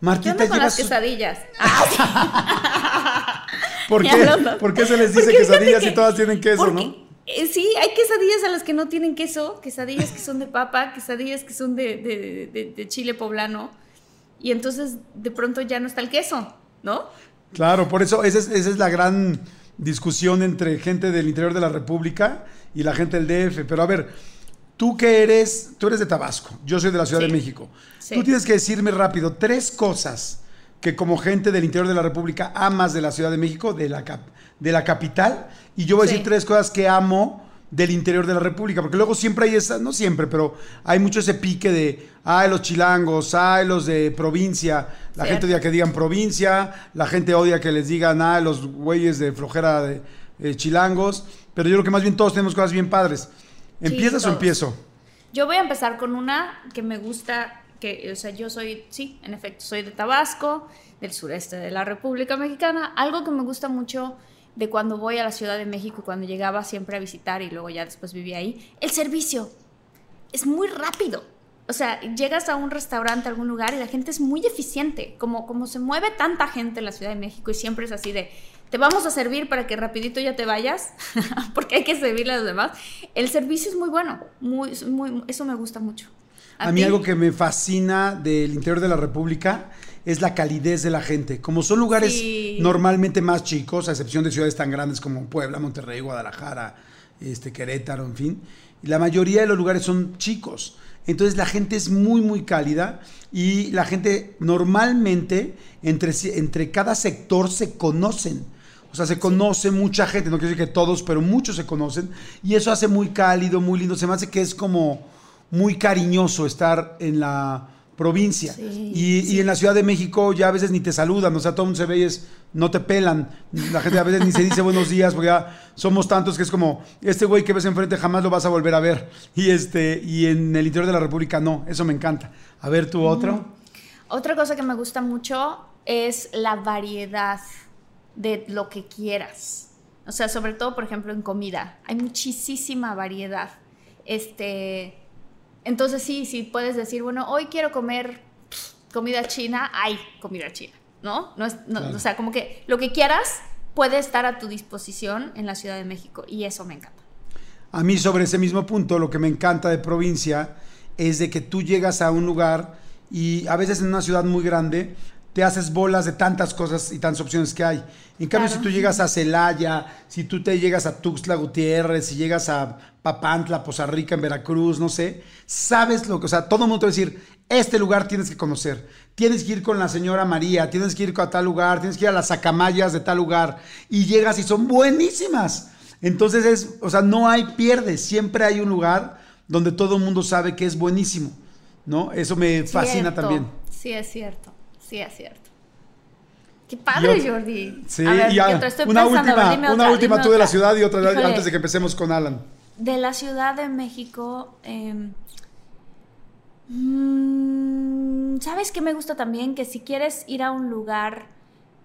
¿Qué Marquita, onda con las quesadillas? ¿Por Ya qué? ¿Por qué se les dice Porque quesadillas que- y todas tienen queso, porque, no? eh, sí, hay quesadillas a las que no tienen queso, quesadillas que son de papa, quesadillas que son de, de- de- de chile poblano, y entonces de pronto ya no está el queso, ¿no? Claro, por eso esa es, esa es la gran discusión entre gente del interior de la República y la gente del DF. Pero a ver, tú que eres, tú eres de Tabasco, yo soy de la Ciudad Sí. de México. Sí. Tú tienes que decirme rápido tres cosas que como gente del interior de la República amas de la Ciudad de México, de la, cap- de la capital, y yo voy a decir tres cosas que amo del interior de la República, porque luego siempre hay esa, no siempre, pero hay mucho ese pique de, ay, los chilangos, ay, los de provincia, la Cierto. gente odia que digan provincia, la gente odia que les digan, ah, los güeyes de flojera de eh, chilangos, pero yo creo que más bien todos tenemos cosas bien padres. ¿Empiezas o empiezo? Yo voy a empezar con una que me gusta, que, o sea, yo soy, sí, en efecto, soy de Tabasco, del sureste de la República Mexicana. Algo que me gusta mucho de cuando voy a la Ciudad de México, cuando llegaba siempre a visitar y luego ya después vivía ahí, el servicio. Es muy rápido. O sea, llegas a un restaurante, a algún lugar y la gente es muy eficiente. Como, como se mueve tanta gente en la Ciudad de México y siempre es así de, te vamos a servir para que rapidito ya te vayas, porque hay que servirle a los demás. El servicio es muy bueno, muy, muy, eso me gusta mucho. A, mí algo que me fascina del interior de la República es la calidez de la gente. Como son lugares Sí. normalmente más chicos, a excepción de ciudades tan grandes como Puebla, Monterrey, Guadalajara, este, Querétaro, en fin, la mayoría de los lugares son chicos. Entonces la gente es muy, muy cálida y la gente normalmente entre, entre cada sector se conocen. O sea, se conoce mucha gente, no quiero decir que todos, pero muchos se conocen y eso hace muy cálido, muy lindo. Se me hace que es como muy cariñoso estar en la provincia. Sí, y, y en la Ciudad de México ya a veces ni te saludan, o sea, todo el mundo se ve y es, no te pelan. La gente a veces ni se dice buenos días, porque ya somos tantos que es como, este güey que ves enfrente jamás lo vas a volver a ver. Y, este, y en el interior de la República no, eso me encanta. A ver, tú otro. Otra cosa que me gusta mucho es la variedad de lo que quieras. O sea, sobre todo, por ejemplo, en comida. Hay muchísima variedad. Este, entonces sí, sí puedes decir, bueno, hoy quiero comer comida china, hay comida china, ¿no? no, es- no- Claro. O sea, como que lo que quieras puede estar a tu disposición en la Ciudad de México y eso me encanta. A mí sobre ese mismo punto, lo que me encanta de provincia es de que tú llegas a un lugar y a veces en una ciudad muy grande te haces bolas de tantas cosas y tantas opciones que hay. En cambio, Claro. si tú llegas a Celaya, si tú te llegas a Tuxtla Gutiérrez, si llegas a Papantla, Poza Rica, en Veracruz, no sé, sabes lo que, o sea, todo el mundo te va a decir, este lugar tienes que conocer, tienes que ir con la señora María, tienes que ir a tal lugar, tienes que ir a las acamayas de tal lugar, y llegas y son buenísimas. Entonces es, o sea, no hay pierde, siempre hay un lugar donde todo el mundo sabe que es buenísimo, ¿no? Eso me fascina Cierto. también. Sí, es cierto. Sí, es cierto. Qué padre, Jordi. Sí, A ver, y a-. Estoy una pensando, última, una última tú de la ciudad y otra Híjole, antes de que empecemos con Alan. De la Ciudad de México, em, mm, ¿sabes qué me gusta también? Que si quieres ir a un lugar,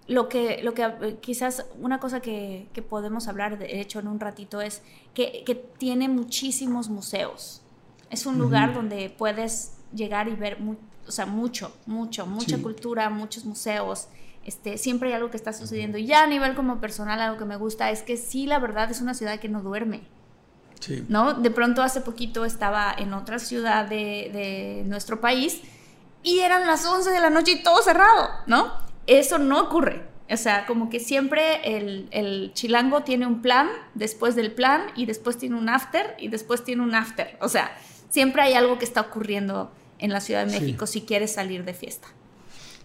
lo que, lo que quizás una cosa que, que podemos hablar, de hecho, en un ratito, es que, que tiene muchísimos museos. Es un lugar donde puedes llegar y ver o sea, mucho, mucho, mucha Sí. cultura, muchos museos. Este, siempre hay algo que está sucediendo. Y ya a nivel como personal, algo que me gusta es que sí, la verdad, es una ciudad que no duerme. Sí. ¿no? De pronto hace poquito estaba en otra ciudad de, de nuestro país y eran las 11 de la noche y todo cerrado, ¿no? Eso no ocurre. O sea, como que siempre el, el, chilango tiene un plan, después del plan, y después tiene un after, y después tiene un after. O sea, siempre hay algo que está ocurriendo en la Ciudad de México si quieres salir de fiesta.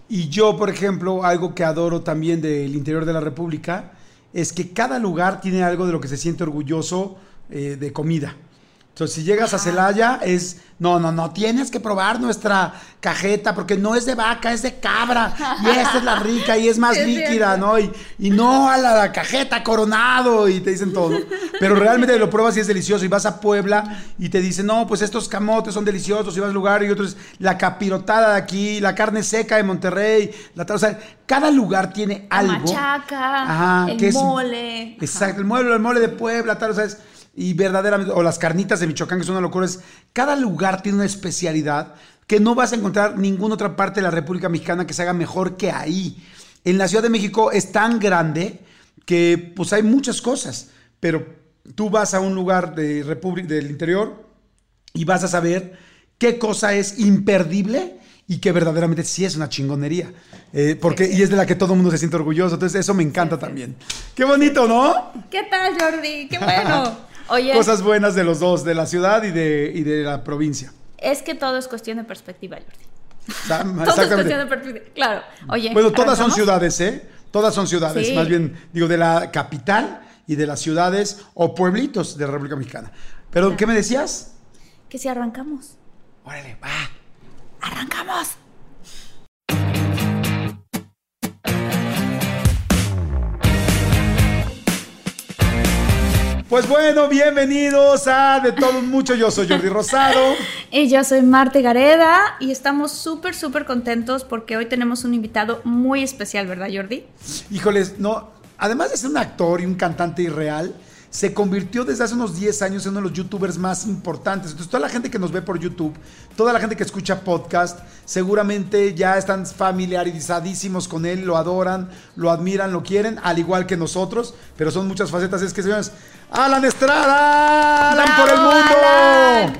Y yo, por ejemplo, algo que adoro también del interior de la República es que cada lugar tiene algo de lo que se siente orgulloso eh, de comida. Entonces, si llegas a Celaya, es, no, no, no, tienes que probar nuestra cajeta, porque no es de vaca, es de cabra, y esta es la rica, y es más líquida, ¿no? Y, y, no a la, cajeta coronado, y te dicen todo. Pero realmente lo pruebas y es delicioso, y vas a Puebla, y te dicen, no, pues estos camotes son deliciosos, y vas al lugar, y otros, la capirotada de aquí, la carne seca de Monterrey, la, o sea, cada lugar tiene algo. La machaca, el mole. exacto, el mole, el mole de Puebla, tal, o sea, es y verdaderamente, o las carnitas de Michoacán, que son una locura, es, cada lugar tiene una especialidad que no vas a encontrar ninguna otra parte de la República Mexicana que se haga mejor que ahí. En la Ciudad de México es tan grande que pues hay muchas cosas, pero tú vas a un lugar de República del interior y vas a saber qué cosa es imperdible y que verdaderamente sí es una chingonería. Eh, porque, Y es de la que todo el mundo se siente orgulloso. Entonces, eso me encanta también. Qué bonito, ¿no? ¿Qué tal, Jordi? Qué bueno. Cosas buenas de los dos, de la ciudad y de, y de la provincia. Es que todo es cuestión de perspectiva, Jordi. todo es cuestión de perspectiva. Claro. Oye. Bueno, todas son ciudades, ¿eh? Todas son ciudades. Más bien, digo, de la capital y de las ciudades o pueblitos de la República Mexicana. Pero, ¿qué me decías? Que si arrancamos. Órale, va. Arrancamos. Pues bueno, bienvenidos a De Todo Mucho. Yo soy Jordi Rosado. y yo soy Marte Gareda. Y estamos súper, súper contentos porque hoy tenemos un invitado muy especial, ¿verdad, Jordi? Híjoles, no. Además de ser un actor y un cantante irreal, se convirtió desde hace unos 10 años en uno de los youtubers más importantes. Entonces, toda la gente que nos ve por YouTube, toda la gente que escucha podcast, seguramente ya están familiarizadísimos con él, lo adoran, lo admiran, lo quieren, al igual que nosotros, pero son muchas facetas. Es que, señores, Alan Estrada, Alan por el mundo.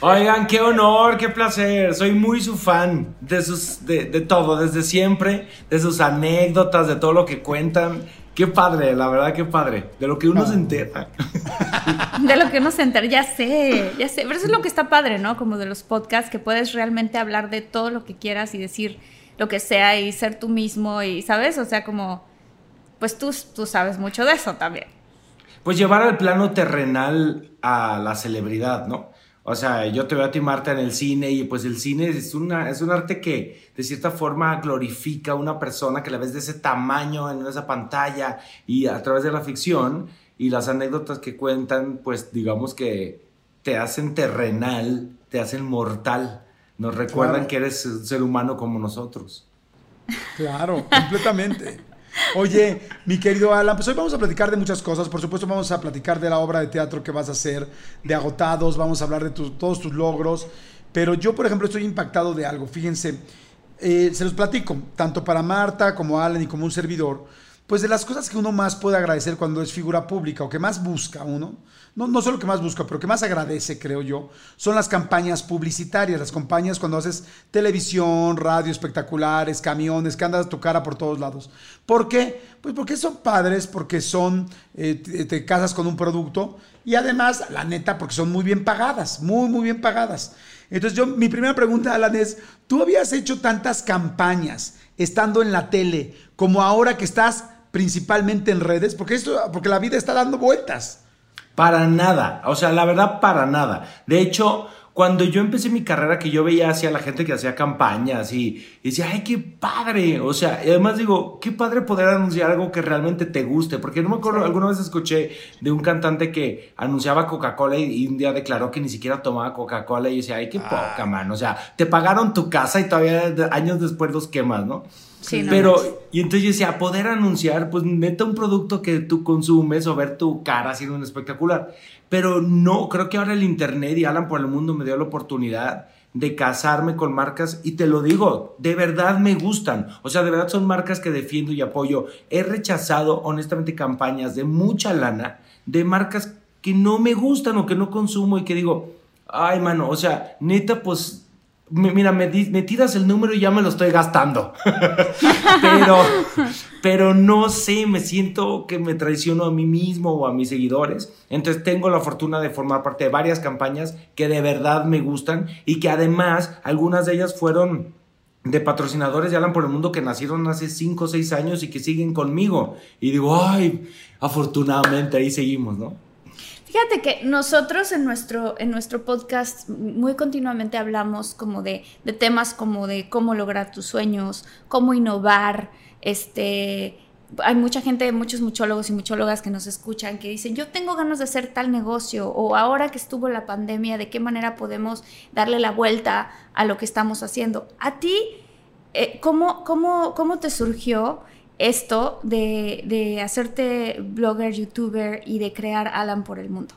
Oigan, qué honor, qué placer. Soy muy su fan de sus, de, de todo, desde siempre, de sus anécdotas, de todo lo que cuentan. Qué padre, la verdad, qué padre. De lo que uno se entera. De lo que uno se entera, ya sé, ya sé. Pero eso es lo que está padre, ¿no? Como de los podcasts, que puedes realmente hablar de todo lo que quieras y decir lo que sea y ser tú mismo y, ¿sabes? O sea, como, pues tú, tú sabes mucho de eso también. Pues llevar al plano terrenal a la celebridad, ¿no? O sea, yo te veo a ti, Marta, en el cine y pues el cine es, una, es un arte que de cierta forma glorifica a una persona que la ves de ese tamaño en esa pantalla y a través de la ficción y las anécdotas que cuentan, pues digamos que te hacen terrenal, te hacen mortal, nos recuerdan que eres un ser humano como nosotros. Claro, completamente. Oye, mi querido Alan, pues hoy vamos a platicar de muchas cosas. Por supuesto, vamos a platicar de la obra de teatro que vas a hacer, de agotados, vamos a hablar de todos tus logros. Pero yo, por ejemplo, estoy impactado de algo. Fíjense, eh, se los platico, tanto para Marta como Alan y como un servidor pues de las cosas que uno más puede agradecer cuando es figura pública o que más busca uno, no, no solo que más busca, pero que más agradece, creo yo, son las campañas publicitarias, las campañas cuando haces televisión, radio, espectaculares, camiones, que andas tu cara por todos lados. ¿Por qué? Pues porque son padres, porque son, eh, te, casas con un producto y además, la neta, porque son muy bien pagadas, muy, muy bien pagadas. Entonces yo, mi primera pregunta, Alan, es, ¿tú habías hecho tantas campañas estando en la tele como ahora que estás principalmente en redes? Porque, esto, porque la vida está dando vueltas. Para nada, o sea, la verdad, para nada. De hecho, cuando yo empecé mi carrera, que yo veía hacia la gente que hacía campañas y, decía, ay, qué padre. O sea, y además digo, qué padre poder anunciar algo que realmente te guste. Porque no me acuerdo, alguna vez escuché de un cantante que anunciaba Coca-Cola y, un día declaró que ni siquiera tomaba Coca-Cola y decía, ay, qué ah. poca, man. O sea, te pagaron tu casa y todavía años después los quemas, ¿no? Pero, y entonces yo decía, poder anunciar, pues neta un producto que tú consumes o ver tu cara haciendo un espectacular. Pero no, creo que ahora el Internet y Alan por el mundo me dio la oportunidad de casarme con marcas y te lo digo, de verdad me gustan. O sea, de verdad son marcas que defiendo y apoyo. He rechazado honestamente campañas de mucha lana de marcas que no me gustan o que no consumo y que digo, ay mano, o sea, neta, pues mira, me, me, tiras el número y ya me lo estoy gastando. pero, pero no sé, me siento que me traiciono a mí mismo o a mis seguidores. Entonces tengo la fortuna de formar parte de varias campañas que de verdad me gustan y que además algunas de ellas fueron de patrocinadores de Alan por el Mundo que nacieron hace 5 o 6 años y que siguen conmigo. Y digo, ay, afortunadamente ahí seguimos, ¿no? Fíjate que nosotros en nuestro, en nuestro podcast muy continuamente hablamos como de, de temas como de cómo lograr tus sueños, cómo innovar, este, hay mucha gente, muchos muchólogos y muchólogas que nos escuchan que dicen, yo tengo ganas de hacer tal negocio o ahora que estuvo la pandemia, ¿de qué manera podemos darle la vuelta a lo que estamos haciendo? A ti, eh, ¿cómo, cómo, cómo te surgió esto de, hacerte blogger, youtuber y de crear Alan por el mundo?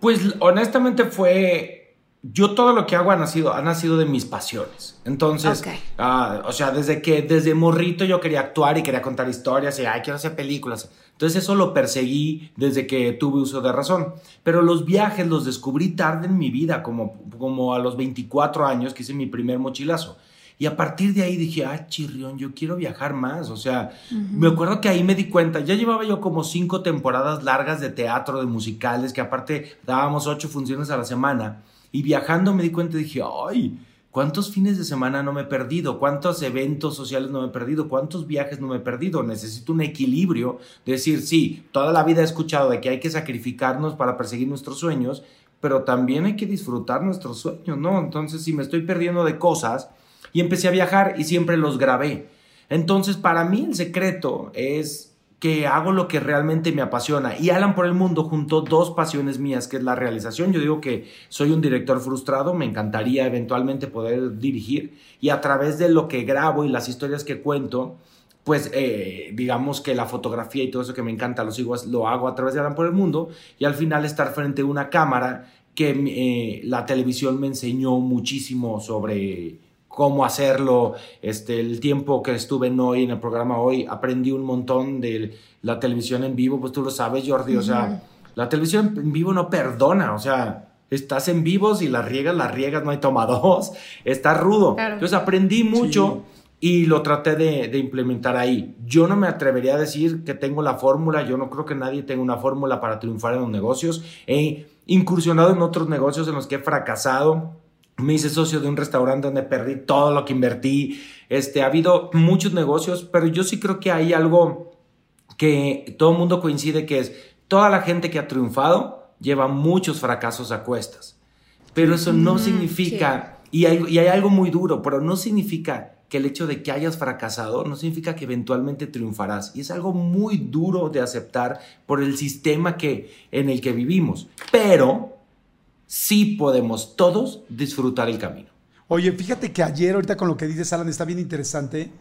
Pues honestamente fue yo todo lo que hago ha nacido, ha nacido de mis pasiones. Entonces, ah, o sea, desde que, desde morrito yo quería actuar y quería contar historias y, ay, quiero hacer películas. Entonces eso lo perseguí desde que tuve uso de razón. Pero los viajes los descubrí tarde en mi vida, como, como a los 24 años que hice mi primer mochilazo. Y a partir de ahí dije, ah, chirrión, yo quiero viajar más. O sea, me acuerdo que ahí me di cuenta, ya llevaba yo como cinco temporadas largas de teatro, de musicales, que aparte dábamos ocho funciones a la semana. Y viajando me di cuenta y dije, ay, ¿cuántos fines de semana no me he perdido? ¿Cuántos eventos sociales no me he perdido? ¿Cuántos viajes no me he perdido? Necesito un equilibrio. De decir, sí, toda la vida he escuchado de que hay que sacrificarnos para perseguir nuestros sueños, pero también hay que disfrutar nuestros sueños, ¿no? Entonces, si me estoy perdiendo de cosas, y empecé a viajar y siempre los grabé. Entonces, para mí el secreto es que hago lo que realmente me apasiona. Y Alan por el Mundo juntó dos pasiones mías, que es la realización. Yo digo que soy un director frustrado, me encantaría eventualmente poder dirigir. Y a través de lo que grabo y las historias que cuento, pues eh, digamos que la fotografía y todo eso que me encanta lo, sigo, lo hago a través de Alan por el Mundo. Y al final estar frente a una cámara que eh, la televisión me enseñó muchísimo sobre cómo hacerlo. Este, el tiempo que estuve en hoy, en el programa hoy, aprendí un montón de la televisión en vivo, pues tú lo sabes, Jordi, o sea, la televisión en vivo no perdona, o sea, estás en vivo, y las riegas, las riegas, no hay toma dos, está rudo. Entonces aprendí mucho. Y lo traté de, implementar ahí. Yo no me atrevería a decir que tengo la fórmula, yo no creo que nadie tenga una fórmula para triunfar en los negocios. He incursionado en otros negocios en los que he fracasado, me hice socio de un restaurante donde perdí todo lo que invertí. Este, ha habido muchos negocios, pero yo sí creo que hay algo que todo el mundo coincide que es toda la gente que ha triunfado lleva muchos fracasos a cuestas. Pero eso no significa, y, hay, y hay algo muy duro, pero no significa que el hecho de que hayas fracasado no significa que eventualmente triunfarás. Y es algo muy duro de aceptar por el sistema que, en el que vivimos. Pero sí podemos todos disfrutar el camino. Oye, fíjate que ayer, ahorita con lo que dices, Alan, está bien interesante.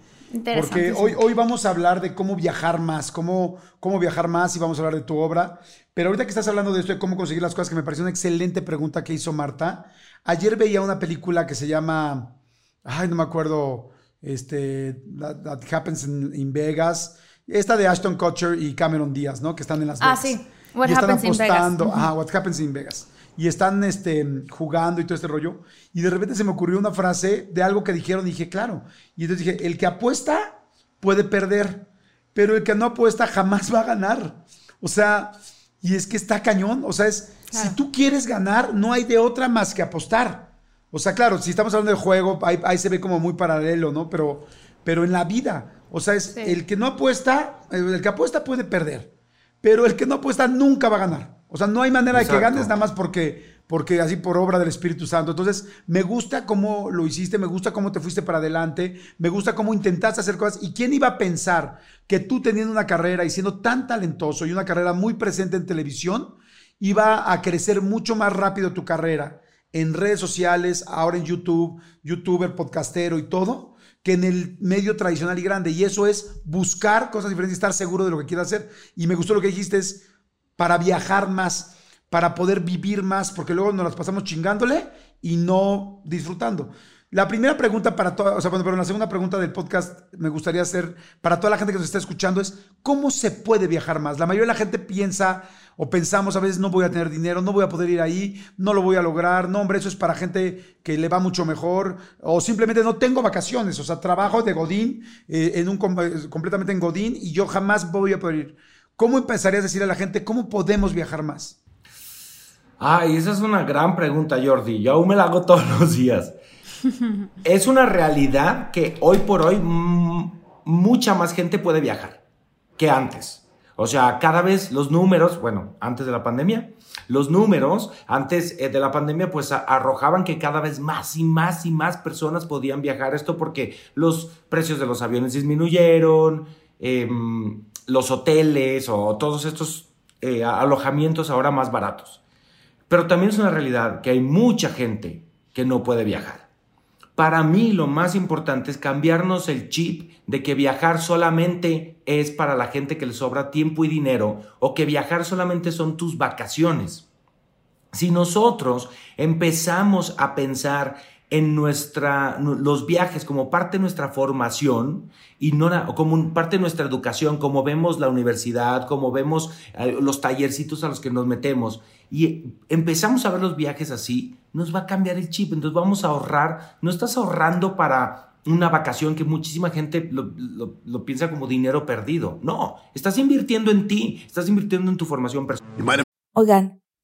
Porque hoy, hoy vamos a hablar de cómo viajar más, cómo, cómo viajar más y vamos a hablar de tu obra. Pero ahorita que estás hablando de esto, de cómo conseguir las cosas, que me pareció una excelente pregunta que hizo Marta. Ayer veía una película que se llama, ay, no me acuerdo, este, That, Happens in, Vegas. Esta de Ashton Kutcher y Cameron Díaz, ¿no? Que están en las ah, Vegas. Ah, sí. What y happens in Vegas. What Happens in Vegas y están este, jugando y todo este rollo. Y de repente se me ocurrió una frase de algo que dijeron y dije, claro. Y entonces dije, el que apuesta puede perder, pero el que no apuesta jamás va a ganar. O sea, y es que está cañón. O sea, es, si tú quieres ganar, no hay de otra más que apostar. O sea, claro, si estamos hablando de juego, ahí, se ve como muy paralelo, ¿no? Pero, pero en la vida, o sea, es el que no apuesta, el que apuesta puede perder, pero el que no apuesta nunca va a ganar. O sea, no hay manera de que ganes nada más porque, porque así por obra del Espíritu Santo. Entonces, me gusta cómo lo hiciste, me gusta cómo te fuiste para adelante, me gusta cómo intentaste hacer cosas. ¿Y quién iba a pensar que tú teniendo una carrera y siendo tan talentoso y una carrera muy presente en televisión, iba a crecer mucho más rápido tu carrera en redes sociales, ahora en YouTube, youtuber, podcastero y todo? que en el medio tradicional y grande. Y eso es buscar cosas diferentes y estar seguro de lo que quieras hacer. Y me gustó lo que dijiste, es para viajar más, para poder vivir más, porque luego nos las pasamos chingándole y no disfrutando. La primera pregunta para toda, o sea, pero la segunda pregunta del podcast me gustaría hacer para toda la gente que nos está escuchando es, ¿cómo se puede viajar más? La mayoría de la gente piensa o pensamos a veces no voy a tener dinero, no voy a poder ir ahí, no lo voy a lograr, no, hombre, eso es para gente que le va mucho mejor, o simplemente no tengo vacaciones, o sea, trabajo de Godín, eh, en un, completamente en Godín, y yo jamás voy a poder ir. ¿Cómo empezarías a decir a la gente cómo podemos viajar más? Ay, esa es una gran pregunta, Jordi. Yo aún me la hago todos los días. es una realidad que hoy por hoy mucha más gente puede viajar que antes. O sea, cada vez los números, bueno, antes de la pandemia, los números antes eh, de la pandemia pues arrojaban que cada vez más y más y más personas podían viajar. Esto porque los precios de los aviones disminuyeron, em, los hoteles o todos estos eh, alojamientos ahora más baratos. Pero también es una realidad que hay mucha gente que no puede viajar. Para mí lo más importante es cambiarnos el chip de que viajar solamente es para la gente que le sobra tiempo y dinero o que viajar solamente son tus vacaciones. Si nosotros empezamos a pensar en nuestra, los viajes como parte de nuestra formación y no como parte de nuestra educación, como vemos la universidad, como vemos eh, los tallercitos a los que nos metemos y empezamos a ver los viajes así, nos va a cambiar el chip, entonces vamos a ahorrar, no estás ahorrando para una vacación que muchísima gente lo, lo, piensa como dinero perdido. No, estás invirtiendo en ti, estás invirtiendo en tu formación personal. Oigan,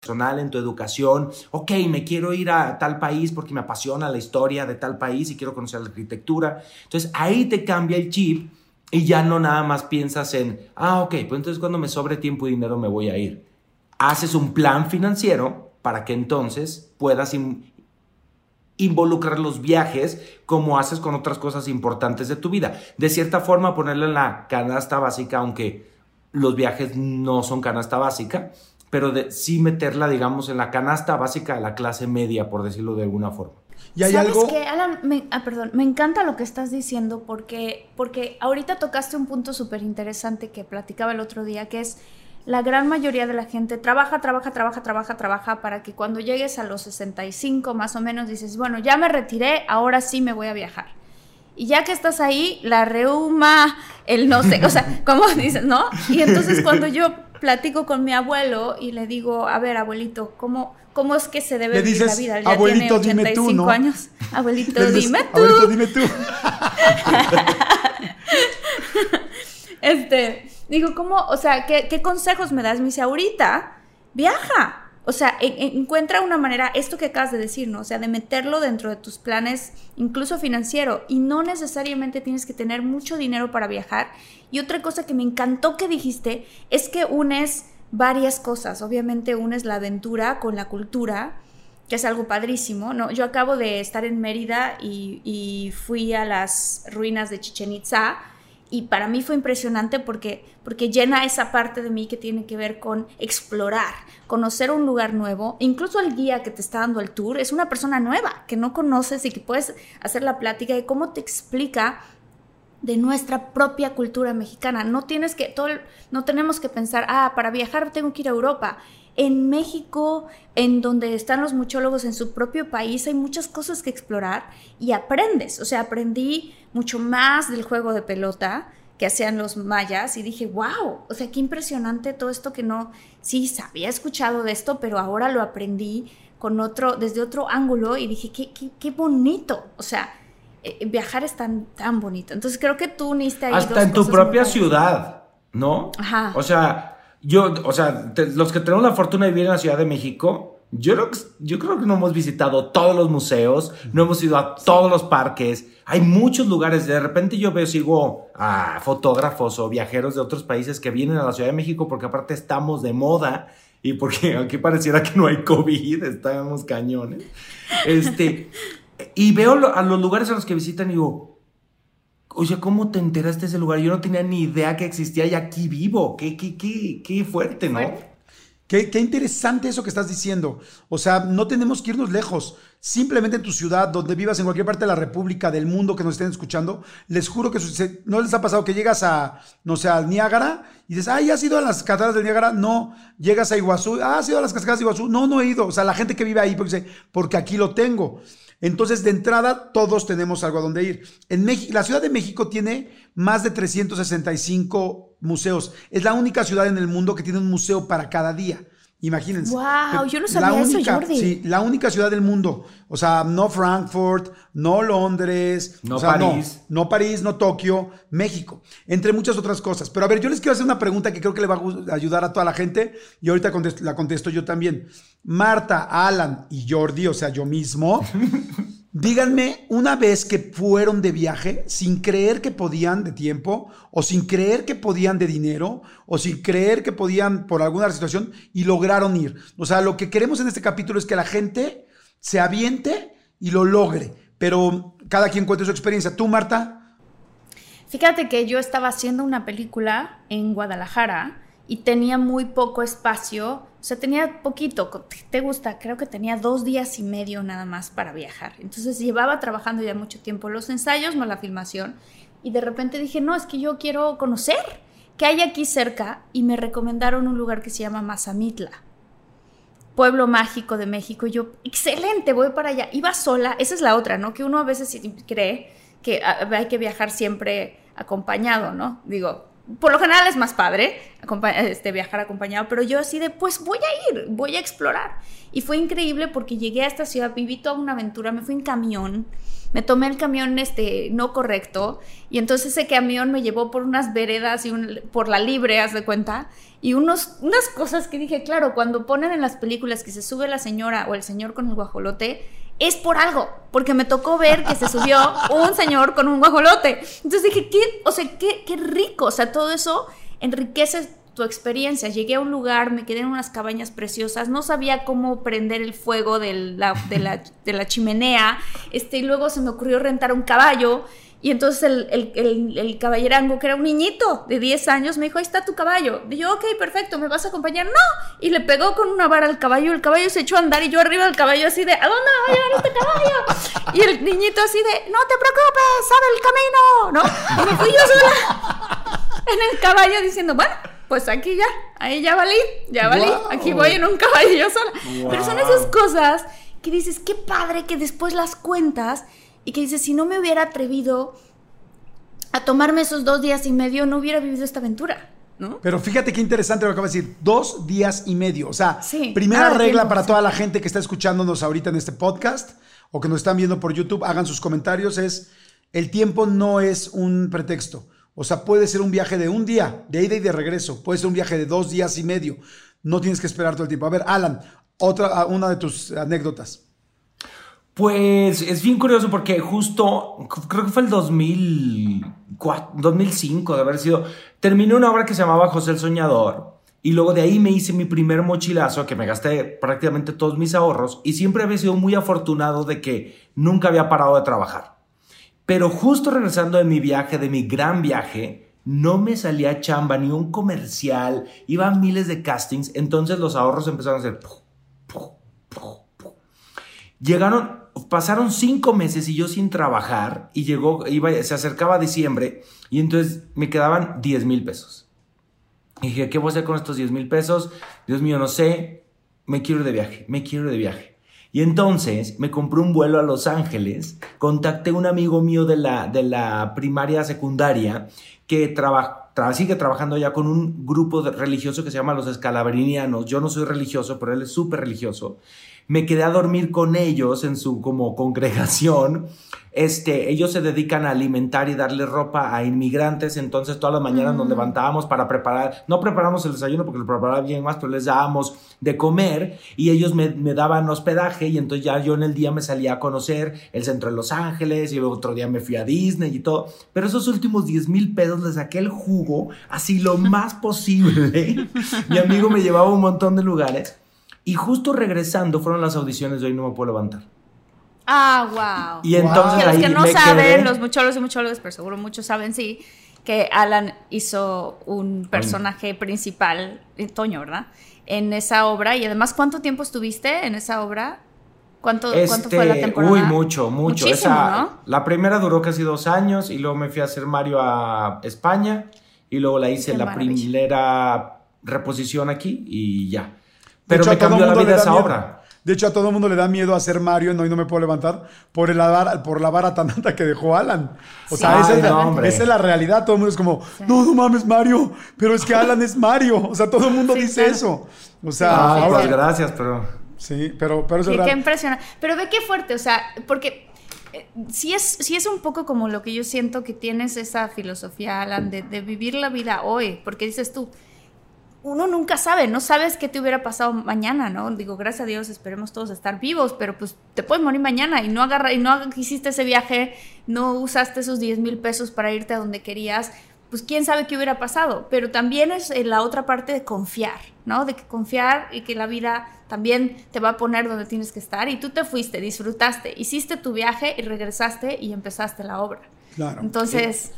Personal en tu educación. Ok, me quiero ir a tal país porque me apasiona la historia de tal país y quiero conocer la arquitectura. Entonces ahí te cambia el chip y ya no nada más piensas en, ah, ok, pues entonces cuando me sobre tiempo y dinero me voy a ir. Haces un plan financiero para que entonces puedas involucrar los viajes como haces con otras cosas importantes de tu vida. De cierta forma, ponerlo en la canasta básica, aunque los viajes no son canasta básica, pero de, sí meterla, digamos, en la canasta básica de la clase media, por decirlo de alguna forma. ¿Y hay ¿Sabes algo? qué, Alan? Me, ah, perdón, me encanta lo que estás diciendo porque, porque ahorita tocaste un punto súper interesante que platicaba el otro día, que es la gran mayoría de la gente trabaja, trabaja, trabaja, trabaja, trabaja para que cuando llegues a los 65 más o menos dices, bueno, ya me retiré, ahora sí me voy a viajar. Y ya que estás ahí, la reuma, el no sé, o sea, como dices, ¿no? Y entonces cuando yo platico con mi abuelo y le digo, a ver, abuelito, ¿cómo, cómo es que se debe vivir la vida? ya abuelito, tiene 85 dime tú, años. Abuelito, dime tú. Abuelito, dime tú. este, digo, ¿cómo, o sea, ¿qué, qué consejos me das? Me dice, ahorita, viaja. O sea, encuentra una manera, esto que acabas de decir, ¿no? O sea, de meterlo dentro de tus planes, incluso financiero, y no necesariamente tienes que tener mucho dinero para viajar. Y otra cosa que me encantó que dijiste es que unes varias cosas. Obviamente unes la aventura con la cultura, que es algo padrísimo, ¿no? Yo acabo de estar en Mérida y, y fui a las ruinas de Chichen Itza y para mí fue impresionante porque, porque llena esa parte de mí que tiene que ver con explorar, conocer un lugar nuevo. Incluso el guía que te está dando el tour es una persona nueva que no conoces y que puedes hacer la plática de cómo te explica de nuestra propia cultura mexicana. No tienes que, todo, no tenemos que pensar, ah, para viajar tengo que ir a Europa. En México, en donde están los muchólogos en su propio país, hay muchas cosas que explorar y aprendes. O sea, aprendí mucho más del juego de pelota que hacían los mayas y dije, wow, o sea, qué impresionante todo esto que no, sí, había escuchado de esto, pero ahora lo aprendí con otro, desde otro ángulo y dije, qué, qué, qué bonito. O sea, eh, viajar es tan, tan bonito. Entonces creo que tú uniste ahí Hasta en tu propia ciudad, ¿no? Ajá. O sea, yo, o sea, los que tenemos la fortuna de vivir en la Ciudad de México, yo, yo creo que no hemos visitado todos los museos, no hemos ido a todos los parques. Hay muchos lugares. De repente yo veo, sigo fotógrafos o viajeros de otros países que vienen a la Ciudad de México porque aparte estamos de moda y porque aquí pareciera que no hay COVID, estamos cañones. Este, y veo a los lugares a los que visitan y digo, Oye, ¿cómo te enteraste de ese lugar? Yo no tenía ni idea que existía y aquí vivo. Qué, qué, qué, qué fuerte, ¿no? Qué, qué, interesante eso que estás diciendo. O sea, no tenemos que irnos lejos. Simplemente en tu ciudad, donde vivas, en cualquier parte de la República, del mundo que nos estén escuchando, les juro que no les ha pasado que llegas a, no sé, al Niágara y dices, ah, ¿ya has ido a las cataratas del Niágara? No. Llegas a Iguazú, ah, ¿has ido a las cascadas de Iguazú? No, no he ido. O sea, la gente que vive ahí, porque, porque aquí lo tengo. Entonces, de entrada, todos tenemos algo a donde ir. En México, la Ciudad de México tiene más de 365 museos. Es la única ciudad en el mundo que tiene un museo para cada día. Imagínense. Wow, yo no sabía la única, eso, Jordi. Sí, la única ciudad del mundo. O sea, no Frankfurt, no Londres, no París. No, no, París, no Tokio, México, entre muchas otras cosas. Pero a ver, yo les quiero hacer una pregunta que creo que le va a ayudar a toda la gente y ahorita la contesto yo también. Marta, Alan y Jordi, o sea, yo mismo, díganme una vez que fueron de viaje sin creer que podían de tiempo o sin creer que podían de dinero o sin creer que podían por alguna situación y lograron ir. O sea, lo que queremos en este capítulo es que la gente se aviente y lo logre, pero cada quien cuente su experiencia. ¿Tú, Marta? Fíjate que yo estaba haciendo una película en Guadalajara y tenía muy poco espacio, o sea, tenía poquito, ¿te gusta? Creo que tenía dos días y medio nada más para viajar. Entonces llevaba trabajando ya mucho tiempo los ensayos más la filmación y de repente dije, no, es que yo quiero conocer qué hay aquí cerca y me recomendaron un lugar que se llama Mazamitla. Pueblo mágico de México. yo, excelente, voy para allá. Iba sola, esa es la otra, ¿no? Que uno a veces cree que ah, hay que viajar siempre acompañado, ¿no? Digo, por lo general es más padre este, viajar acompañado, pero yo así de, pues voy a ir, voy a explorar. Y fue increíble porque llegué a esta ciudad, viví toda una aventura, me fui en camión, me tomé el camión este, no correcto, y entonces ese camión me llevó por unas veredas y por la libre, haz de cuenta, y unos, unas cosas que dije, claro, cuando ponen en las películas que se sube la señora o el señor con el guajolote, es por algo, porque me tocó ver que se subió un señor con un guajolote. Entonces dije, qué, o sea, qué, qué rico, o sea, todo eso enriquece tu experiencia. Llegué a un lugar, me quedé en unas cabañas preciosas, no sabía cómo prender el fuego de la, de la, de la chimenea, este, y luego se me ocurrió rentar un caballo y entonces el, el, el, caballerango, que era un niñito de 10 años, me dijo, ahí está tu caballo. Y yo, ok, perfecto, ¿me vas a acompañar? No. Y le pegó con una vara al caballo, el caballo se echó a andar y yo arriba del caballo así de, ¿a dónde va a llevar este caballo? Y el niñito así de, no te preocupes, sabe el camino, ¿no? Y me fui yo sola en el caballo diciendo, bueno, pues aquí ya, ahí ya valí, ya valí, aquí voy en un caballo yo sola. Pero son esas cosas que dices, qué padre que después las cuentas y que dice, si no me hubiera atrevido a tomarme esos dos días y medio, no hubiera vivido esta aventura. ¿No? Pero fíjate qué interesante lo que acaba de decir, dos días y medio. O sea, primera regla para toda la gente que está escuchándonos ahorita en este podcast o que nos están viendo por YouTube, hagan sus comentarios, es el tiempo no es un pretexto. O sea, puede ser un viaje de un día, de ida y de regreso, puede ser un viaje de dos días y medio. No tienes que esperar todo el tiempo. A ver, Alan, otra, una de tus anécdotas. Pues es bien curioso porque justo, creo que fue el 2004, 2005 de haber sido, terminé una obra que se llamaba José el Soñador y luego de ahí me hice mi primer mochilazo que me gasté prácticamente todos mis ahorros y siempre había sido muy afortunado de que nunca había parado de trabajar. Pero justo regresando de mi viaje, de mi gran viaje, no me salía chamba ni un comercial, iba miles de castings, entonces los ahorros empezaron a hacer... Llegaron, pasaron cinco meses y yo sin trabajar y llegó, iba, se acercaba diciembre y entonces me quedaban 10 mil pesos. Y dije, ¿qué voy a hacer con estos 10 mil pesos? Dios mío, no sé, me quiero ir de viaje, me quiero ir de viaje. Y entonces me compré un vuelo a Los Ángeles, contacté a un amigo mío de la, de la primaria secundaria que trabaja sigue trabajando ya con un grupo religioso que se llama los escalabrinianos. Yo no soy religioso, pero él es súper religioso me quedé a dormir con ellos en su como congregación. Este, ellos se dedican a alimentar y darle ropa a inmigrantes, entonces todas las mañanas nos mm. levantábamos para preparar, no preparamos el desayuno porque lo preparaba bien más, pero les dábamos de comer y ellos me, me, daban hospedaje y entonces ya yo en el día me salía a conocer el centro de Los Ángeles y luego otro día me fui a Disney y todo, pero esos últimos 10 mil pesos les saqué el jugo así lo más posible. Mi amigo me llevaba un montón de lugares y justo regresando fueron las audiciones de Hoy No Me Puedo Levantar. Ah, wow. Y entonces los que no saben, los muchólogos y muchólogos, pero seguro muchos saben, sí, que Alan hizo un personaje principal, eh, Toño, ¿verdad? En esa obra. Y además, ¿cuánto tiempo estuviste en esa obra? ¿Cuánto, ¿cuánto fue la este, temporada? Uy, mucho, mucho. La primera duró casi dos años y luego me fui a hacer Mario a España y luego la hice la primera reposición aquí y ya. Pero me cambió la vida esa obra. De hecho, a todo el mundo le da miedo hacer Mario en Hoy No Me Puedo Levantar por, el, por la vara tan alta que dejó Alan. O sea, esa, es la, realidad. Todo el mundo es como, no, no mames, Mario. Pero es que Alan es Mario. O sea, todo el mundo dice eso. O sea, ahora, pues gracias, pero... Sí, pero, pero eso es Qué impresionante. Pero ve qué fuerte, o sea, porque eh, sí es, sí es un poco como lo que yo siento que tienes esa filosofía, Alan, de, de vivir la vida hoy. Porque dices tú, uno nunca sabe, no sabes qué te hubiera pasado mañana, ¿no? Digo, gracias a Dios, esperemos todos estar vivos, pero pues te puedes morir mañana y no agarra, y no hiciste ese viaje, no usaste esos 10 mil pesos para irte a donde querías, pues quién sabe qué hubiera pasado. Pero también es eh, la otra parte de confiar, ¿no? De que confiar y que la vida también te va a poner donde tienes que estar y tú te fuiste, disfrutaste, hiciste tu viaje y regresaste y empezaste la obra. Claro. Entonces...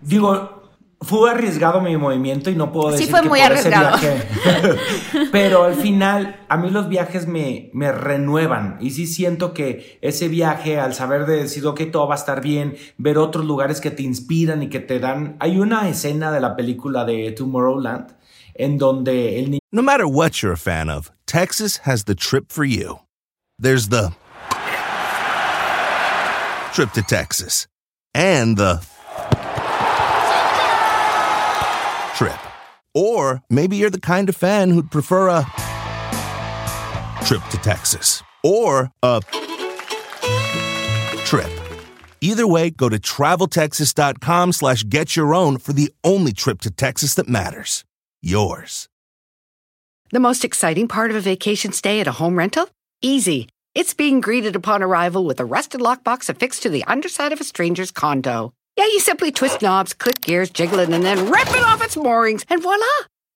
Digo, fue arriesgado mi movimiento y no puedo decir sí fue que muy arriesgado. ese viaje. Pero al final, a mí los viajes me, me renuevan. Y sí siento que ese viaje, al saber de decir, ok, todo va a estar bien, ver otros lugares que te inspiran y que te dan. Hay una escena de la película de Tomorrowland en donde el niño. No matter what you're a fan of, Texas has the trip for you. There's the trip to Texas and the trip. Or maybe you're the kind of fan who'd prefer a trip to Texas or a trip. Either way, go to traveltexas.com slash get your own for the only trip to Texas that matters. Yours. The most exciting part of a vacation stay at a home rental? Easy. It's being greeted upon arrival with a rusted lockbox affixed to the underside of a stranger's condo. Yeah, you simply twist knobs, click gears, jiggle it, and then rip it off its moorings, and voila!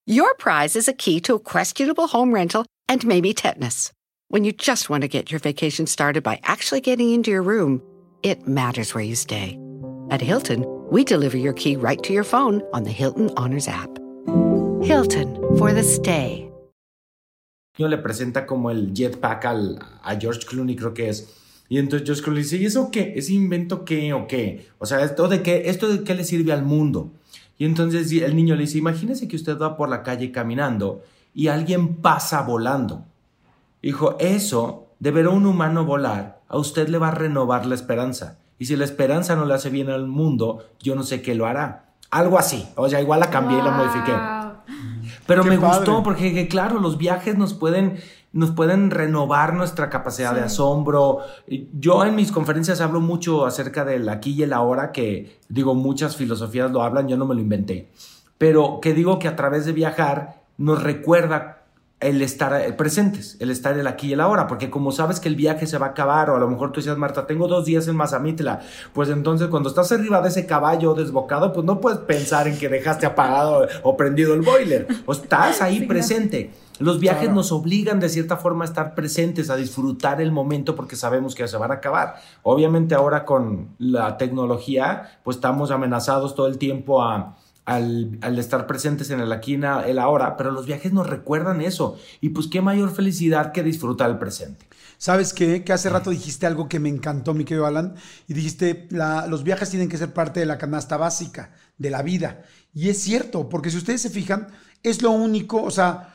Your prize is a key to a questionable home rental and maybe tetanus. When you just want to get your vacation started by actually getting into your room, it matters where you stay. At Hilton, we deliver your key right to your phone on the Hilton Honors app. Hilton for the stay. Le presenta como el jetpack al, a George Clooney, creo que es. Y entonces George Clooney dice, ¿y eso qué? ¿Ese invento qué o qué? O sea, ¿esto de qué, esto de qué le sirve al mundo? Y entonces el niño le dice, imagínese que usted va por la calle caminando y alguien pasa volando. Dijo, eso, de ver a un humano volar, a usted le va a renovar la esperanza. Y si la esperanza no le hace bien al mundo, yo no sé qué lo hará. Algo así. O sea, igual la cambié y la modifiqué. Pero me gustó porque, claro, los viajes nos pueden nos pueden renovar nuestra capacidad de asombro. Yo en mis conferencias hablo mucho acerca del aquí y el ahora, que digo, muchas filosofías lo hablan, yo no me lo inventé, pero que digo que a través de viajar nos recuerda el estar presentes, el estar el aquí y el ahora, porque como sabes que el viaje se va a acabar, o a lo mejor tú decías, Marta, tengo dos días en Mazamitla, pues entonces cuando estás arriba de ese caballo desbocado, pues no puedes pensar en que dejaste apagado o prendido el boiler, o estás ahí presente. Los viajes nos obligan de cierta forma a estar presentes, a disfrutar el momento porque sabemos que se van a acabar. Obviamente ahora con la tecnología, pues estamos amenazados todo el tiempo a al, estar presentes en el aquí y el ahora, pero los viajes nos recuerdan eso. Y pues qué mayor felicidad que disfrutar el presente. ¿Sabes qué? Que hace rato dijiste algo que me encantó, mi querido Alan, y dijiste, los viajes tienen que ser parte de la canasta básica de la vida. Y es cierto, porque si ustedes se fijan, es lo único, o sea,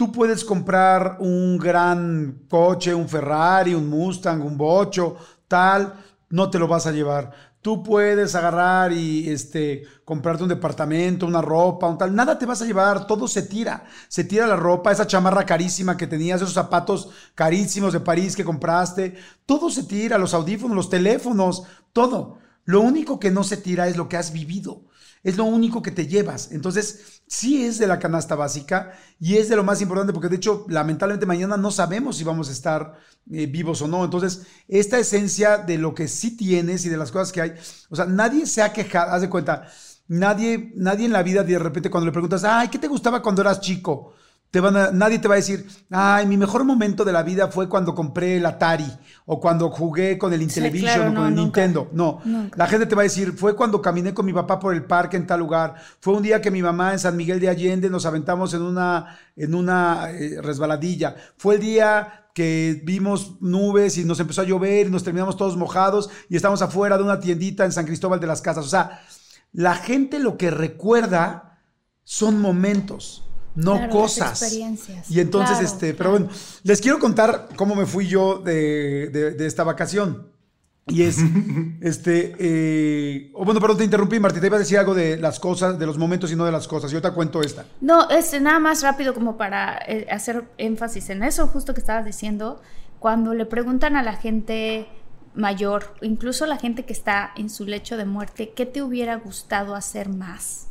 tú puedes comprar un gran coche, un Ferrari, un Mustang, un Bocho, tal, no te lo vas a llevar Tú puedes agarrar y este, comprarte un departamento, una ropa, un tal. Nada te vas a llevar, todo se tira. Se tira la ropa, esa chamarra carísima que tenías, esos zapatos carísimos de París que compraste. Todo se tira, los audífonos, los teléfonos, todo. Lo único que no se tira es lo que has vivido. Es lo único que te llevas. Entonces, sí es de la canasta básica y es de lo más importante porque de hecho, lamentablemente mañana no sabemos si vamos a estar eh, vivos o no. Entonces, esta esencia de lo que sí tienes y de las cosas que hay, o sea, nadie se ha quejado, haz de cuenta, nadie, nadie en la vida de repente cuando le preguntas, ay, ¿qué te gustaba cuando eras chico? Te van a, nadie te va a decir, ay, mi mejor momento de la vida fue cuando compré el Atari o cuando jugué con el Intellivision o con el Nintendo. No, la gente te va a decir, fue cuando caminé con mi papá por el parque en tal lugar. Fue un día que mi mamá en San Miguel de Allende nos aventamos en una, en una eh, resbaladilla. Fue el día que vimos nubes y nos empezó a llover y nos terminamos todos mojados y estamos afuera de una tiendita en San Cristóbal de las Casas. O sea, la gente lo que recuerda son momentos no cosas. Experiencias. Y entonces, este, pero bueno, les quiero contar cómo me fui yo de, esta vacación. Y es, este, eh, oh, bueno, perdón, te interrumpí, Martita, iba a decir algo de las cosas, de los momentos y no de las cosas. Yo te cuento esta. No, es nada más rápido como para eh, hacer énfasis en eso, justo que estabas diciendo, cuando le preguntan a la gente mayor, incluso la gente que está en su lecho de muerte, ¿qué te hubiera gustado hacer más?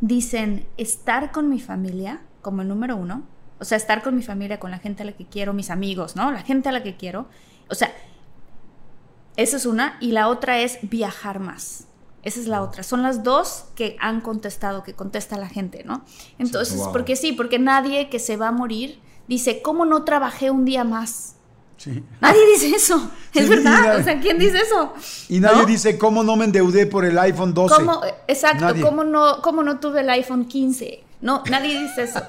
Dicen estar con mi familia como el número uno, o sea, estar con mi familia, con la gente a la que quiero, mis amigos, ¿no? La gente a la que quiero. O sea, esa es una. Y la otra es viajar más. Esa es la otra. Son las dos que han contestado, que contesta la gente, ¿no? Entonces, porque sí, porque nadie que se va a morir dice, ¿cómo no trabajé un día más? Nadie dice eso. Es verdad. o sea, ¿quién dice eso? Y nadie dice cómo no me endeudé por el iPhone 12. exacto. ¿cómo no, ¿Cómo no tuve el iPhone 15? No, nadie dice eso.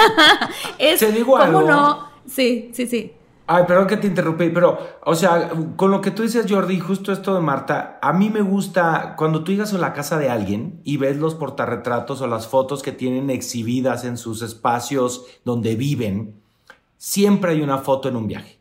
es, ¿Te digo ¿Cómo no? Sí, sí, sí. Ay, perdón que te interrumpí, pero, o sea, con lo que tú dices, Jordi, justo esto de Marta, a mí me gusta cuando tú llegas a la casa de alguien y ves los portarretratos o las fotos que tienen exhibidas en sus espacios donde viven, siempre hay una foto en un viaje.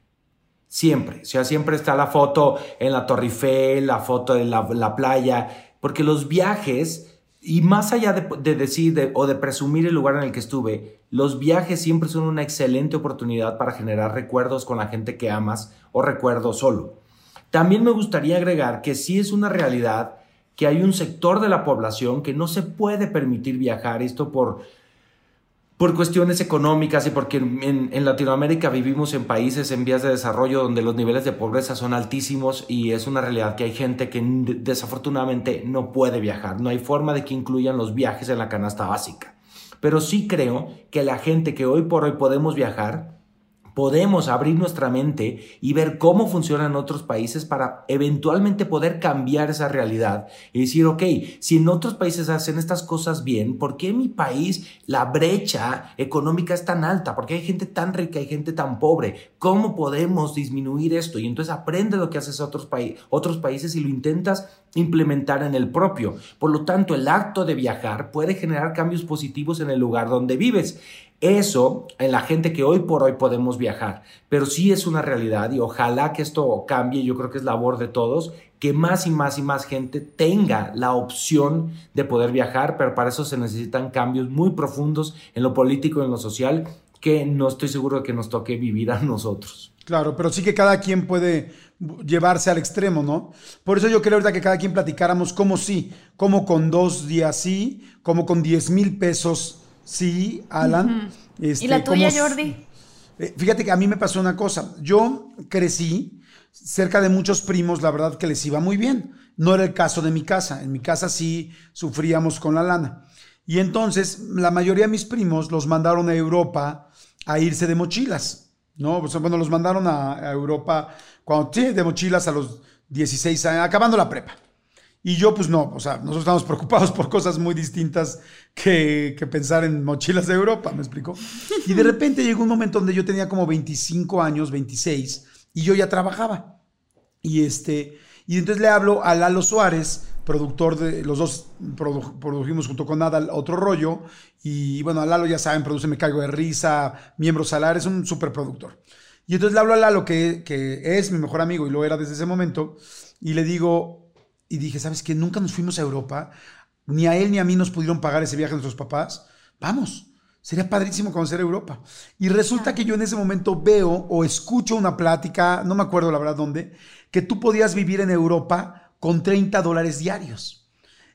Siempre. O sea, siempre está la foto en la Torre Eiffel, la foto de la, playa, porque los viajes, y más allá de, decir o de presumir el lugar en el que estuve, los viajes siempre son una excelente oportunidad para generar recuerdos con la gente que amas o recuerdos solo. También me gustaría agregar que sí es una realidad que hay un sector de la población que no se puede permitir viajar, esto por por cuestiones económicas y porque en, Latinoamérica vivimos en países en vías de desarrollo donde los niveles de pobreza son altísimos y es una realidad que hay gente que desafortunadamente no puede viajar. No hay forma de que incluyan los viajes en la canasta básica. Pero sí creo que la gente que hoy por hoy podemos viajar, podemos abrir nuestra mente y ver cómo funcionan otros países para eventualmente poder cambiar esa realidad y decir, ok, si en otros países hacen estas cosas bien, ¿por qué en mi país la brecha económica es tan alta? ¿Por qué hay gente tan rica y gente tan pobre? ¿Cómo podemos disminuir esto? Y entonces aprende lo que haces otros, otros países y lo intentas implementar en el propio. Por lo tanto, el acto de viajar puede generar cambios positivos en el lugar donde vives. Eso en la gente que hoy por hoy podemos viajar, pero sí es una realidad y ojalá que esto cambie, yo creo que es labor de todos, que más y más y más gente tenga la opción de poder viajar, pero para eso se necesitan cambios muy profundos en lo político en lo social que no estoy seguro de que nos toque vivir a nosotros. Claro, pero sí que cada quien puede llevarse al extremo, ¿no? Por eso yo creo ahorita que cada quien platicáramos cómo sí, cómo con dos días sí, cómo con 10 mil pesos Sí, Alan. este, ¿Y la tuya, como- Jordi? Eh, Fíjate que a mí me pasó una cosa. Yo crecí cerca de muchos primos, la verdad que les iba muy bien. No era el caso de mi casa. En mi casa sí sufríamos con la lana. Y entonces la mayoría de mis primos los mandaron a Europa a irse de mochilas. ¿no? Bueno, los mandaron a, a Europa cuando, sí, de mochilas a los 16 años, acabando la prepa. Y yo, pues no, o sea, nosotros estamos preocupados por cosas muy distintas que, que pensar en mochilas de Europa, ¿me explico? Y de repente llegó un momento donde yo tenía como 25 años, 26, y yo ya trabajaba. Y este, y entonces le hablo a Lalo Suárez, productor de, los dos produ- produjimos junto con Nada otro rollo, y bueno, a Lalo ya saben, produce Me Caigo de Risa, Miembro Salar, es un súper productor. Y entonces le hablo a Lalo, que, que es mi mejor amigo y lo era desde ese momento, y le digo, y dije, ¿sabes qué? Nunca nos fuimos a Europa, ni a él ni a mí nos pudieron pagar ese viaje nuestros papás. Vamos, sería padrísimo conocer Europa. Y resulta que yo en ese momento veo o escucho una plática, no me acuerdo la verdad dónde, que tú podías vivir en Europa con 30 dólares diarios.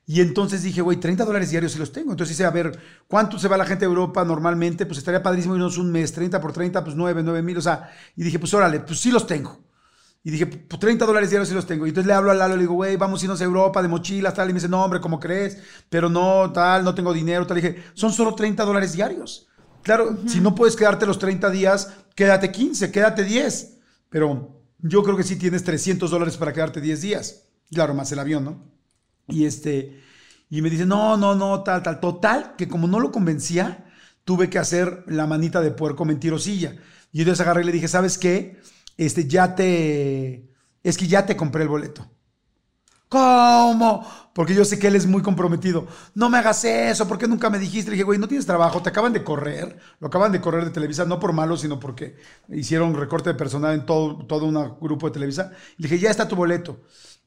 Y entonces dije, güey, 30 dólares diarios sí los tengo. Entonces hice, a ver, ¿cuánto se va la gente a Europa normalmente? Pues estaría padrísimo irnos un mes, 30 por 30, pues 9, 9 mil, o sea, y dije, pues órale, pues sí los tengo. Y dije, pues 30 dólares diarios sí los tengo. Y entonces le hablo a Lalo, le digo, güey, vamos a irnos a Europa de mochilas, tal. Y me dice, no, hombre, ¿cómo crees? Pero no, tal, no tengo dinero, tal. Y dije, son solo 30 dólares diarios. Claro, si no puedes quedarte los 30 días, quédate 15, quédate 10. Pero yo creo que sí tienes 300 dólares para quedarte 10 días. Claro, más el avión, ¿no? Y este, y me dice, no, no, no, tal, tal. Total, que como no lo convencía, tuve que hacer la manita de puerco mentirosilla. Y entonces agarré y le dije, ¿sabes qué? Este, ya te, es que ya te compré el boleto. ¿Cómo? Porque yo sé que él es muy comprometido. No me hagas eso, ¿por qué nunca me dijiste? Le dije, güey, no tienes trabajo, te acaban de correr, lo acaban de correr de Televisa, no por malo, sino porque hicieron recorte de personal en todo, todo un grupo de Televisa. Le dije, ya está tu boleto.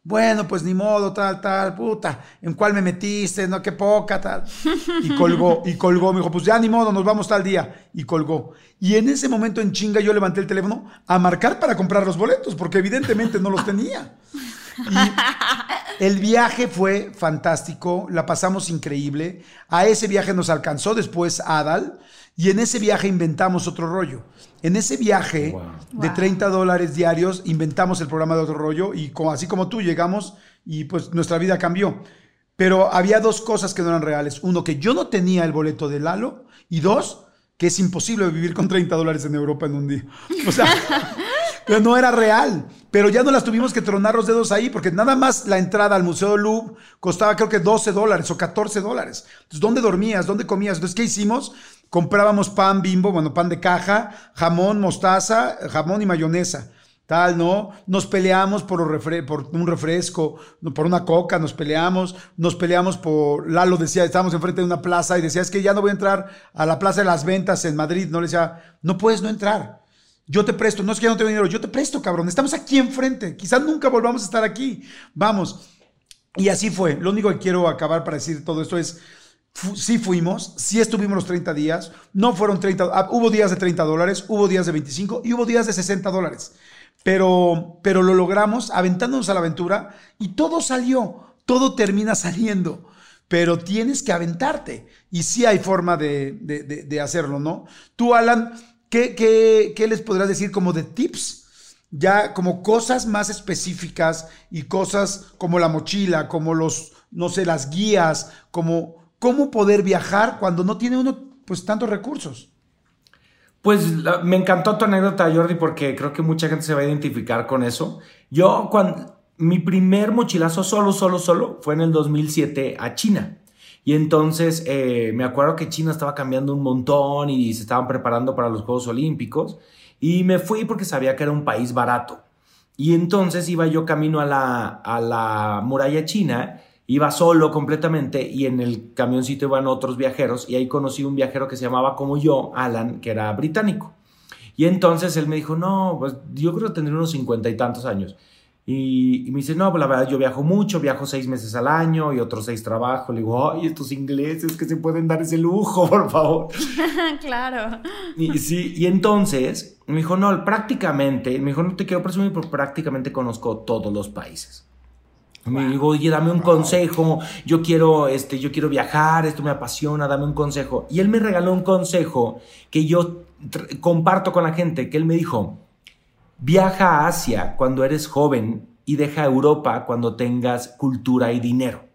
Bueno, pues ni modo, tal, tal, puta, ¿en cuál me metiste? No, qué poca, tal. Y colgó, y colgó, me dijo, pues ya ni modo, nos vamos tal día. Y colgó. Y en ese momento en chinga yo levanté el teléfono a marcar para comprar los boletos, porque evidentemente no los tenía. Y el viaje fue fantástico, la pasamos increíble. A ese viaje nos alcanzó después Adal y en ese viaje inventamos otro rollo. En ese viaje de 30 dólares diarios inventamos el programa de otro rollo y así como tú llegamos y pues nuestra vida cambió. Pero había dos cosas que no eran reales. Uno, que yo no tenía el boleto de Lalo y dos, que es imposible vivir con 30 dólares en Europa en un día. O sea, pero no era real. Pero ya no las tuvimos que tronar los dedos ahí, porque nada más la entrada al Museo del Louvre costaba creo que 12 dólares o 14 dólares. Entonces, ¿dónde dormías? ¿Dónde comías? Entonces, ¿qué hicimos? Comprábamos pan bimbo, bueno, pan de caja, jamón, mostaza, jamón y mayonesa. Tal, ¿no? Nos peleamos por, un refresco, por una coca, nos peleamos, nos peleamos por, Lalo decía, estábamos enfrente de una plaza y decía, es que ya no voy a entrar a la Plaza de las Ventas en Madrid, no le decía, no puedes no entrar. Yo te presto, no es que ya no tengo dinero, yo te presto, cabrón. Estamos aquí enfrente. Quizás nunca volvamos a estar aquí. Vamos. Y así fue. Lo único que quiero acabar para decir todo esto es, fu- sí fuimos, sí estuvimos los 30 días, no fueron 30, ah, hubo días de 30 dólares, hubo días de 25 y hubo días de 60 dólares. Pero, pero lo logramos aventándonos a la aventura y todo salió, todo termina saliendo. Pero tienes que aventarte. Y sí hay forma de- de- de hacerlo, ¿no? Tú, Alan, ¿qué, les podrás decir como de tips? Ya como cosas más específicas y cosas como la mochila, como los, no sé, las guías, como cómo poder viajar cuando no tiene uno pues tantos recursos. Pues me encantó tu anécdota, Jordi, porque creo que mucha gente se va a identificar con eso. Yo, cuando mi primer mochilazo solo, solo, solo fue en el 2007 a China. Y entonces eh, me acuerdo que China estaba cambiando un montón y se estaban preparando para los Juegos Olímpicos. Y me fui porque sabía que era un país barato. Y entonces iba yo camino a la, a la muralla china, iba solo completamente y en el camioncito iban otros viajeros y ahí conocí un viajero que se llamaba como yo, Alan, que era británico. Y entonces él me dijo, no, pues yo creo que tendría unos cincuenta y tantos años. Y, y me dice, no, pues la verdad yo viajo mucho, viajo seis meses al año y otros seis trabajo. Le digo, ay, estos ingleses que se pueden dar ese lujo, por favor. claro. Y, sí, y entonces me dijo, no, prácticamente, me dijo, no te quiero presumir, pero prácticamente conozco todos los países. Me digo, oye, dame un consejo, yo quiero, este, yo quiero viajar, esto me apasiona, dame un consejo. Y él me regaló un consejo que yo comparto con la gente, que él me dijo, viaja a Asia cuando eres joven y deja Europa cuando tengas cultura y dinero.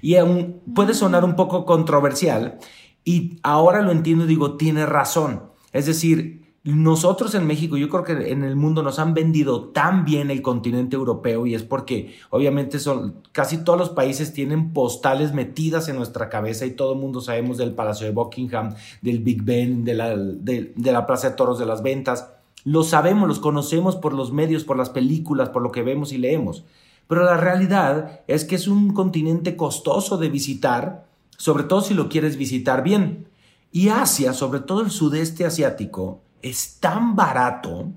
Y aún puede sonar un poco controversial y ahora lo entiendo y digo, tiene razón. Es decir, nosotros en México, yo creo que en el mundo nos han vendido tan bien el continente europeo y es porque obviamente son casi todos los países tienen postales metidas en nuestra cabeza y todo el mundo sabemos del Palacio de Buckingham, del Big Ben, de la, de, la Plaza de Toros de las Ventas. Lo sabemos, los conocemos por los medios, por las películas, por lo que vemos y leemos. Pero la realidad es que es un continente costoso de visitar, sobre todo si lo quieres visitar bien. Y Asia, sobre todo el sudeste asiático, es tan barato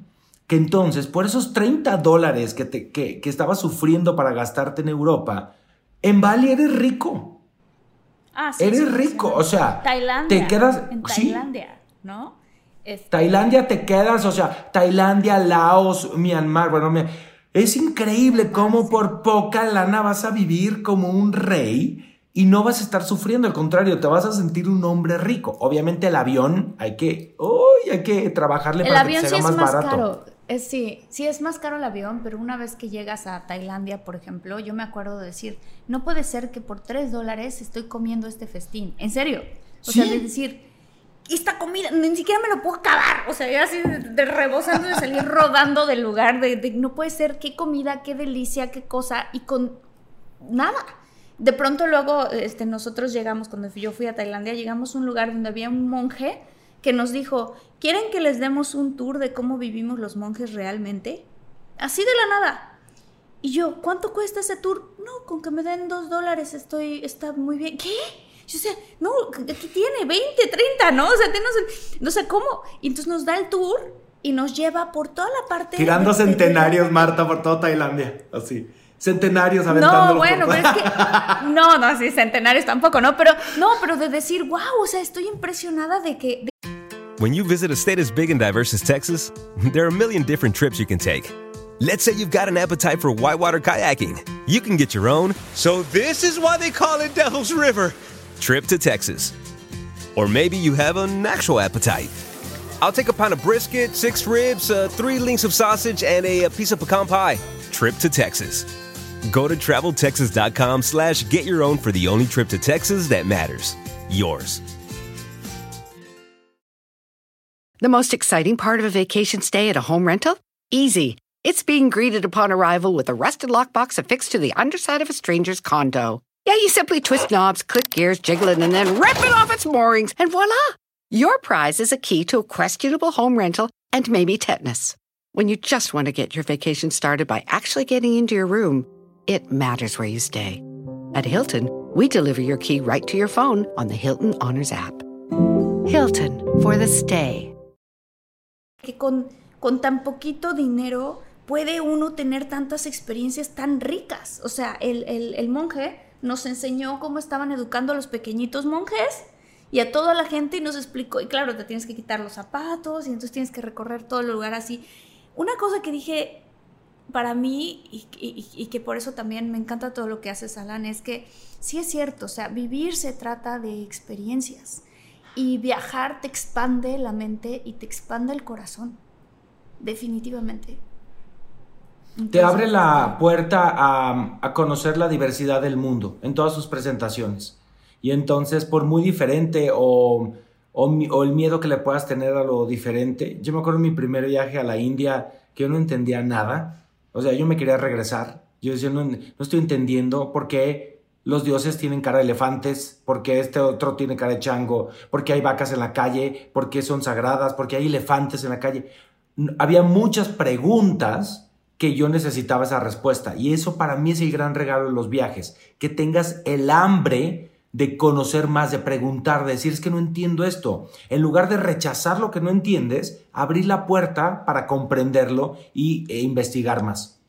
que entonces por esos 30 dólares que, te, que, estabas sufriendo para gastarte en Europa, en Bali eres rico. Ah, sí, eres rico, o sea, te quedas... En Tailandia, ¿no? Tailandia te quedas, o sea, Tailandia, Laos, Myanmar, bueno, es increíble cómo por poca lana vas a vivir como un rey y no vas a estar sufriendo, al contrario, te vas a sentir un hombre rico. Obviamente el avión hay que, uy, hay que trabajarle el para avión que sea sí más, es más barato. Caro. Es, sí, sí es más caro el avión, pero una vez que llegas a Tailandia, por ejemplo, yo me acuerdo de decir, no puede ser que por tres dólares estoy comiendo este festín. En serio. O sea, de decir, esta comida, ni siquiera me lo puedo acabar. O sea, yo así de, rebosando de salir rodando del lugar, de, no puede ser qué comida, qué delicia, qué cosa, y con nada. De pronto luego este, nosotros llegamos, cuando yo fui a Tailandia, llegamos a un lugar donde había un monje que nos dijo, ¿quieren que les demos un tour de cómo vivimos los monjes realmente? Así de la nada. Y yo, ¿cuánto cuesta ese tour? No, con que me den dos dólares estoy, está muy bien. ¿Qué? Yo sé, no, aquí tiene 20, 30, ¿no? O sea, no sé cómo. Y entonces nos da el tour y nos lleva por toda la parte... Tirando centenarios, Marta, por toda Tailandia, así centenarios aventando. No, bueno, pero es que. No, no, sí, centenarios tampoco, ¿no? Pero, no, pero de decir, wow, o sea, estoy impresionada de que. De... When you visit a state as big and diverse as Texas, there are a million different trips you can take. Let's say you've got an appetite for whitewater kayaking. You can get your own. So, this is why they call it Devil's River. Trip to Texas. Or maybe you have an actual appetite. I'll take a pound of brisket, six ribs, uh, three links of sausage, and a, a piece of pecan pie. Trip to Texas. Go to traveltexas.com slash get your own for the only trip to Texas that matters. Yours. The most exciting part of a vacation stay at a home rental? Easy. It's being greeted upon arrival with a rusted lockbox affixed to the underside of a stranger's condo. Yeah, you simply twist knobs, click gears, jiggle it, and then rip it off its moorings, and voila! Your prize is a key to a questionable home rental and maybe tetanus. When you just want to get your vacation started by actually getting into your room, it matters where you stay. At Hilton, we deliver your key right to your phone on the Hilton Honors app. Hilton for the stay. Que con, con tan poquito dinero puede uno tener tantas experiencias tan ricas. O sea, el, el, el monje nos enseñó cómo estaban educando a los pequeñitos monjes y a toda la gente y nos explicó, y claro, te tienes que quitar los zapatos y entonces tienes que recorrer todo el lugar así. Una cosa que dije, para mí, y, que por eso también me encanta todo lo que hace Alan, es que sí es cierto, o sea, vivir se trata de experiencias y viajar te expande la mente y te expande el corazón, definitivamente. Te abre la puerta a, a, conocer la diversidad del mundo en todas sus presentaciones. Y entonces, por muy diferente o, o, o el miedo que le puedas tener a lo diferente, yo me acuerdo de mi primer viaje a la India que yo no entendía nada o sea, yo me quería regresar. Yo decía, no, estoy entendiendo por qué los dioses tienen cara de elefantes, por qué este otro tiene cara de chango, por qué hay vacas en la calle, por qué son sagradas, por qué hay elefantes en la calle. Había muchas preguntas que yo necesitaba esa respuesta. Y eso para mí es el gran regalo de los viajes, que tengas el hambre de conocer más, de preguntar, de decir es que no entiendo esto. En lugar de rechazar lo que no entiendes, abrir la puerta para comprenderlo y, e investigar más.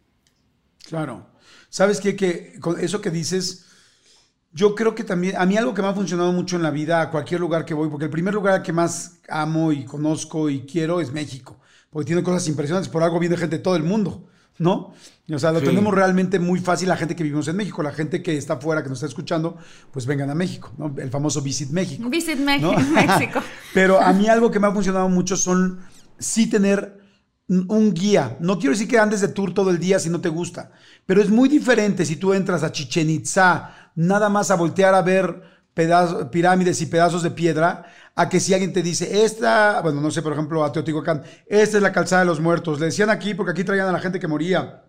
Claro. ¿Sabes qué? Que con eso que dices, yo creo que también, a mí algo que me ha funcionado mucho en la vida, a cualquier lugar que voy, porque el primer lugar que más amo y conozco y quiero es México, porque tiene cosas impresionantes, por algo viene gente de todo el mundo. ¿No? O sea, lo Sí. tenemos realmente muy fácil la gente que vivimos en México, la gente que está afuera, que nos está escuchando, pues vengan a México, ¿no? El famoso Visit México. Visit ¿no? México. México. Pero a mí algo que me ha funcionado mucho son sí tener un guía. No quiero decir que andes de tour todo el día si no te gusta, pero es muy diferente si tú entras a Chichen Itza nada más a voltear a ver pirámides y pedazos de piedra, a que si alguien te dice, esta, bueno, no sé, por ejemplo, a Teotihuacán, esta es la calzada de los muertos. Le decían aquí porque aquí traían a la gente que moría.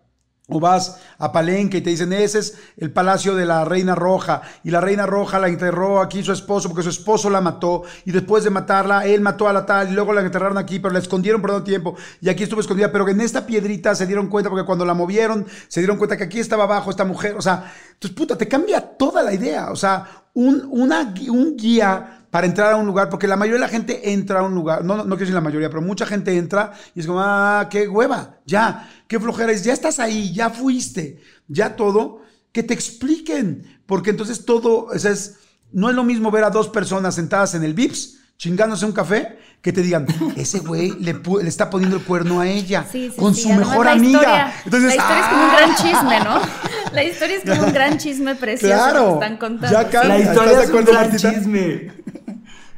O vas a Palenque y te dicen, ese es el palacio de la Reina Roja. Y la Reina Roja la enterró aquí su esposo porque su esposo la mató. Y después de matarla, él mató a la tal y luego la enterraron aquí, pero la escondieron por un tiempo. Y aquí estuvo escondida. Pero en esta piedrita se dieron cuenta porque cuando la movieron, se dieron cuenta que aquí estaba abajo esta mujer. O sea, entonces, puta, te cambia toda la idea. O sea, un, una, un guía para entrar a un lugar, porque la mayoría de la gente entra a un lugar, no, no, no quiero decir la mayoría, pero mucha gente entra y es como, ah, qué hueva, ya, qué flojera es, ya estás ahí, ya fuiste, ya todo, que te expliquen, porque entonces todo, o sea, es, no es lo mismo ver a dos personas sentadas en el VIPS chingándose un café, que te digan, ese güey le, le está poniendo el cuerno a ella, Sí, sí, con sí. su mejor la amiga. historia- entonces, la historia es como un ¡ah! gran chisme, ¿no? La historia es como un gran chisme precioso Claro. que están contando. Ya cambia. La ¿Estás historia es un gran Martita? chisme.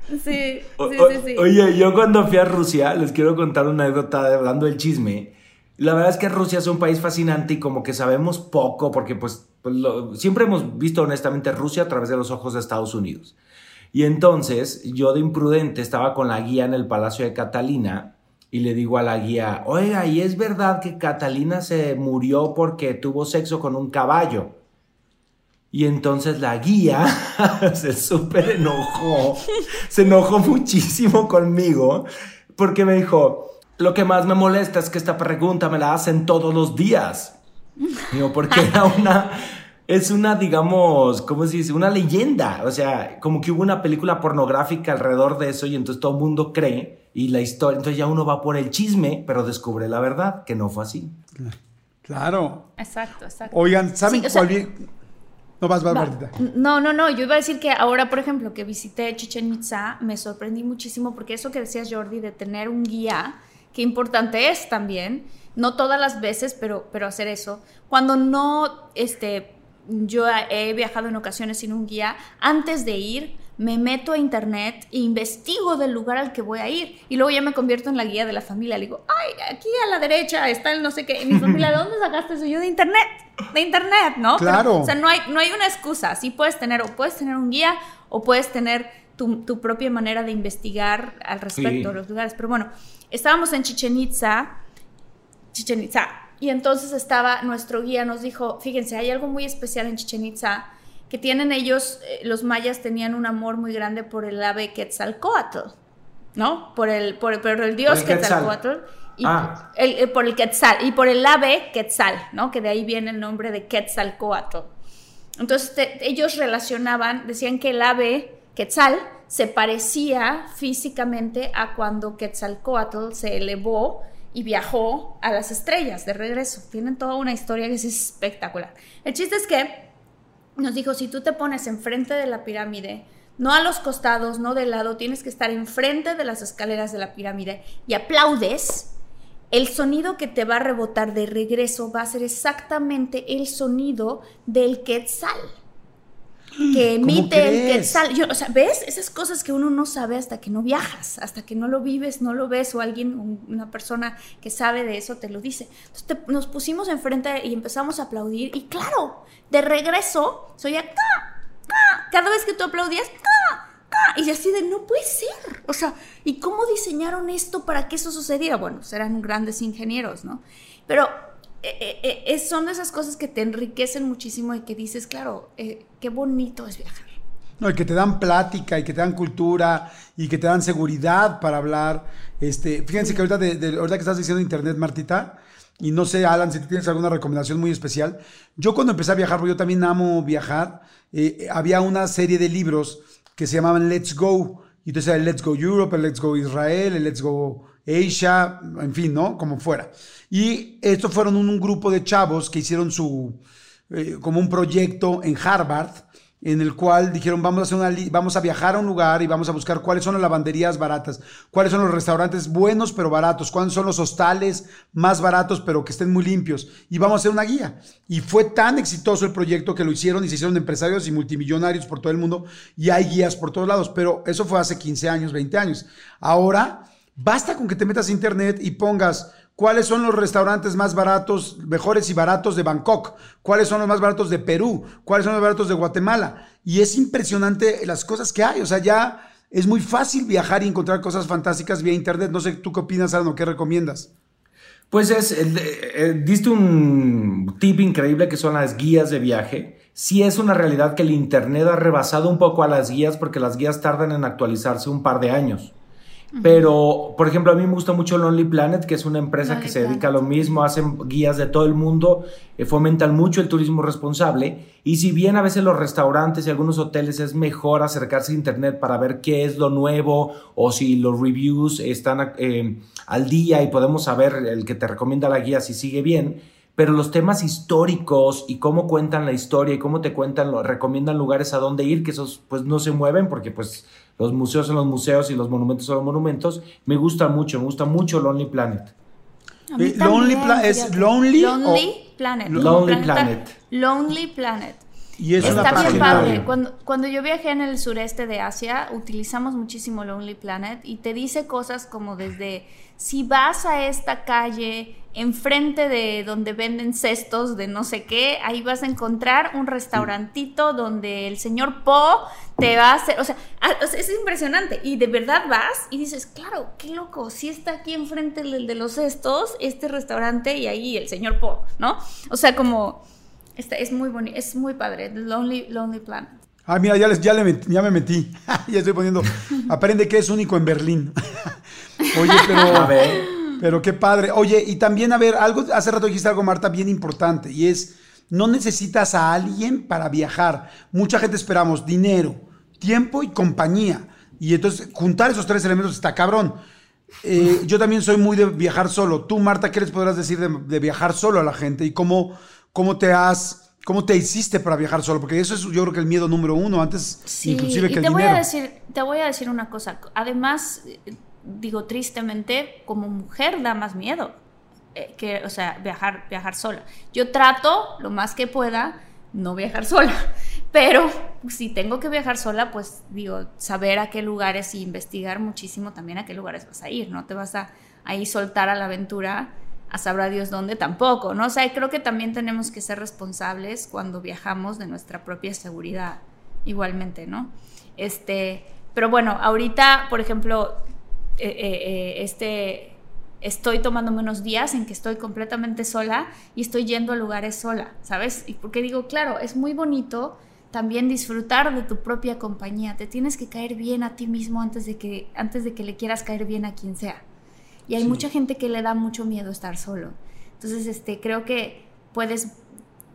Sí, sí, O- sí, o- sí, sí. Oye, yo cuando fui a Rusia, les quiero contar una anécdota de- hablando del chisme. La verdad es que Rusia es un país fascinante y como que sabemos poco, porque pues, pues, lo- siempre hemos visto honestamente Rusia a través de los ojos de Estados Unidos. Y entonces yo de imprudente estaba con la guía en el Palacio de Catalina y le digo a la guía, oiga, ¿y es verdad que Catalina se murió porque tuvo sexo con un caballo? Y entonces la guía se súper enojó, se enojó muchísimo conmigo porque me dijo, lo que más me molesta es que esta pregunta me la hacen todos los días. Digo, porque era una, es una, digamos, ¿cómo se dice? Una leyenda. O sea, como que hubo una película pornográfica alrededor de eso y entonces todo el mundo cree y la historia, entonces ya uno va por el chisme, pero descubre la verdad, que no fue así. Claro. Exacto, exacto. Oigan, ¿saben Sí, o sea, cuál bien? No vas, vas, Va. Martita. No, no, no, yo iba a decir que ahora, por ejemplo, que visité Chichen Itza, me sorprendí muchísimo porque eso que decías, Jordi, de tener un guía, qué importante es también, no todas las veces, pero, pero hacer eso. Cuando no, este, yo he viajado en ocasiones sin un guía, antes de ir, me meto a internet e investigo del lugar al que voy a ir. Y luego ya me convierto en la guía de la familia. Le digo, ay, aquí a la derecha está el no sé qué. Y mi familia, ¿de dónde sacaste eso? Yo de internet. De internet, ¿no? Pero, Claro. o sea, no hay, no hay una excusa. Sí puedes tener, o puedes tener un guía, o puedes tener tu, tu propia manera de investigar al respecto Sí. de los lugares. Pero bueno, estábamos en Chichen Itza, Chichen Itza, y entonces estaba, nuestro guía nos dijo, fíjense, hay algo muy especial en Chichen Itza, que tienen ellos, eh, los mayas tenían un amor muy grande por el ave Quetzalcoatl, ¿no? Por el, por, por el dios el Quetzal. Quetzalcoatl. Y Ah. el- eh, por el Quetzal, y por el ave Quetzal, ¿no? Que de ahí viene el nombre de Quetzalcoatl. Entonces te- ellos relacionaban, decían que el ave Quetzal se parecía físicamente a cuando Quetzalcoatl se elevó y viajó a las estrellas de regreso. Tienen toda una historia que es espectacular. El chiste es que nos dijo, si tú te pones enfrente de la pirámide, no a los costados, no de lado, tienes que estar enfrente de las escaleras de la pirámide y aplaudes, el sonido que te va a rebotar de regreso va a ser exactamente el sonido del quetzal. Que ¿Cómo emite el crees? quetzal. Yo, o sea, ¿ves? Esas cosas que uno no sabe hasta que no viajas, hasta que no lo vives, no lo ves, o alguien, un- una persona que sabe de eso te lo dice. Entonces te- nos pusimos enfrente y empezamos a aplaudir, y claro, de regreso, soy acá, ¡ca! cada vez que tú aplaudías. ¡ca! y así de no puede ser. O sea, ¿y cómo diseñaron esto para que eso sucediera? Bueno, serán grandes ingenieros, ¿no? Pero eh, eh, eh, es- son de esas cosas que te enriquecen muchísimo y que dices, claro, eh, qué bonito es viajar. No, y que te dan plática y que te dan cultura y que te dan seguridad para hablar. Este, fíjense que ahorita, de, de- ahorita que estás diciendo internet, Martita, y no sé, Alan, si tú tienes alguna recomendación muy especial. Yo cuando empecé a viajar, porque yo también amo viajar, eh, había una serie de libros que se llamaban Let's Go. Y entonces el Let's Go Europe, el Let's Go Israel, el Let's Go Asia, en fin, ¿no? Como fuera. Y estos fueron un, grupo de chavos que hicieron su, eh, como un proyecto en Harvard en el cual dijeron vamos a, hacer una vamos a viajar a un lugar y vamos a buscar cuáles son las lavanderías baratas, cuáles son los restaurantes buenos pero baratos, cuáles son los hostales más baratos pero que estén muy limpios y vamos a hacer una guía. Y fue tan exitoso el proyecto que lo hicieron y se hicieron empresarios y multimillonarios por todo el mundo y hay guías por todos lados, pero eso fue hace 15 años, 20 años. Ahora basta con que te metas a internet y pongas cuáles son los restaurantes más baratos, mejores y baratos de Bangkok, cuáles son los más baratos de Perú, cuáles son los baratos de Guatemala. Y es impresionante las cosas que hay. O sea, ya es muy fácil viajar y encontrar cosas fantásticas vía internet. No sé, ¿tú qué opinas, Alan, o qué recomiendas? Pues es, eh, diste un tip increíble que son las guías de viaje. Sí es una realidad que el Internet ha rebasado un poco a las guías porque las guías tardan en actualizarse un par de años. Pero, por ejemplo, a mí me gusta mucho Lonely Planet, que es una empresa Lonely que se dedica a lo mismo, hacen guías de todo el mundo, eh, fomentan mucho el turismo responsable. Y si bien a veces los restaurantes y algunos hoteles es mejor acercarse a Internet para ver qué es lo nuevo o si los reviews están eh, al día y podemos saber el que te recomienda la guía si sigue bien, pero los temas históricos y cómo cuentan la historia y cómo te cuentan, lo, recomiendan lugares a dónde ir, que esos pues no se mueven porque pues los museos son los museos y los monumentos son los monumentos, me gusta mucho, me gusta mucho Lonely Planet. Eh, Lonely también, Pla- ¿es. Lonely Lonely o- Planet. Lonely planeta- Planet. Lonely Planet. Y es una Está bien página. padre. Cuando, cuando yo viajé en el sureste de Asia, utilizamos muchísimo Lonely Planet y te dice cosas como desde si vas a esta calle enfrente de donde venden cestos de no sé qué, ahí vas a encontrar un restaurantito donde el señor Po te va a hacer, o sea, ah, es impresionante y de verdad vas y dices, claro, qué loco, si está aquí enfrente del de los cestos, este restaurante y ahí el señor Po, ¿no? O sea, como Está, es muy bonito, es muy padre. Lonely, Lonely Planet. Ah, mira, ya, les, ya, le met- ya me metí. ya estoy poniendo. Aprende que es único en Berlín. Oye, pero. A ver. Pero qué padre. Oye, y también, a ver, algo, hace rato dijiste algo, Marta, bien importante, y es, no necesitas a alguien para viajar. Mucha gente esperamos dinero, tiempo y compañía. Y entonces, juntar esos tres elementos está cabrón. Eh, yo también soy muy de viajar solo. Tú, Marta, ¿qué les podrás decir de, de viajar solo a la gente? ¿Y cómo, cómo te has, cómo te hiciste para viajar solo? Porque eso es, yo creo que el miedo número uno, antes Sí, inclusive y que te el voy dinero. a decir, te voy a decir una cosa. Además, digo tristemente, como mujer da más miedo eh, que, o sea, viajar, viajar sola. Yo trato lo más que pueda no viajar sola, pero si tengo que viajar sola, pues digo, saber a qué lugares y investigar muchísimo también a qué lugares vas a ir, no te vas a ahí soltar a la aventura a sabrá Dios dónde tampoco, ¿no? O sea, creo que también tenemos que ser responsables cuando viajamos de nuestra propia seguridad, igualmente, ¿no? Este, pero bueno, ahorita, por ejemplo, eh, eh, eh, este, estoy tomándome unos días en que estoy completamente sola y estoy yendo a lugares sola, ¿sabes? Y porque digo, claro, es muy bonito también disfrutar de tu propia compañía. Te tienes que caer bien a ti mismo antes de que, antes de que le quieras caer bien a quien sea. Y hay mucha gente que le da mucho miedo estar solo. Entonces, este, creo que puedes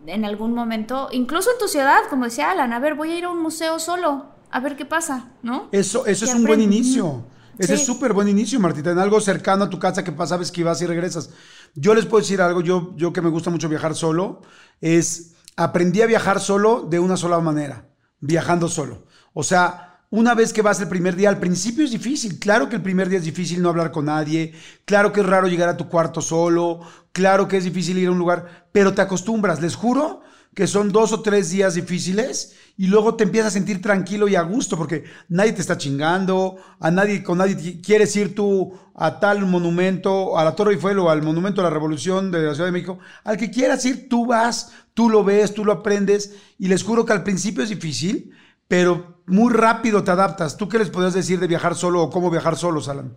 en algún momento, incluso en tu ciudad, como decía Alan, a ver, voy a ir a un museo solo, a ver qué pasa, ¿no? Eso, eso es un buen inicio. Ese es Sí. súper buen inicio, Martita, en algo cercano a tu casa que sabes que vas y regresas. Yo les puedo decir algo, yo, yo que me gusta mucho viajar solo, es aprendí a viajar solo de una sola manera, viajando solo. O sea, una vez que vas el primer día, al principio es difícil, claro que el primer día es difícil no hablar con nadie, claro que es raro llegar a tu cuarto solo, claro que es difícil ir a un lugar, pero te acostumbras, les juro que son dos o tres días difíciles y luego te empiezas a sentir tranquilo y a gusto porque nadie te está chingando, a nadie, con nadie quieres ir tú a tal monumento, a la Torre Eiffel o al Monumento de la Revolución de la Ciudad de México, al que quieras ir, tú vas, tú lo ves, tú lo aprendes y les juro que al principio es difícil, pero muy rápido te adaptas. ¿Tú qué les podrías decir de viajar solo o cómo viajar solo, Alan?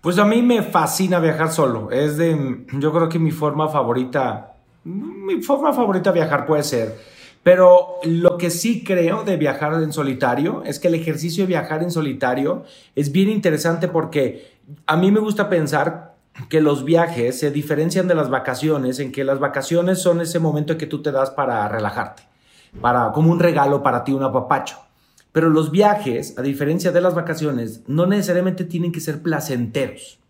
Pues a mí me fascina viajar solo. Es de, yo creo que mi forma favorita, mi forma favorita de viajar puede ser. Pero lo que sí creo de viajar en solitario es que el ejercicio de viajar en solitario es bien interesante porque a mí me gusta pensar que los viajes se diferencian de las vacaciones en que las vacaciones son ese momento que tú te das para relajarte, para como un regalo para ti, un apapacho. Pero los viajes, a diferencia de las vacaciones, no necesariamente tienen que ser placenteros.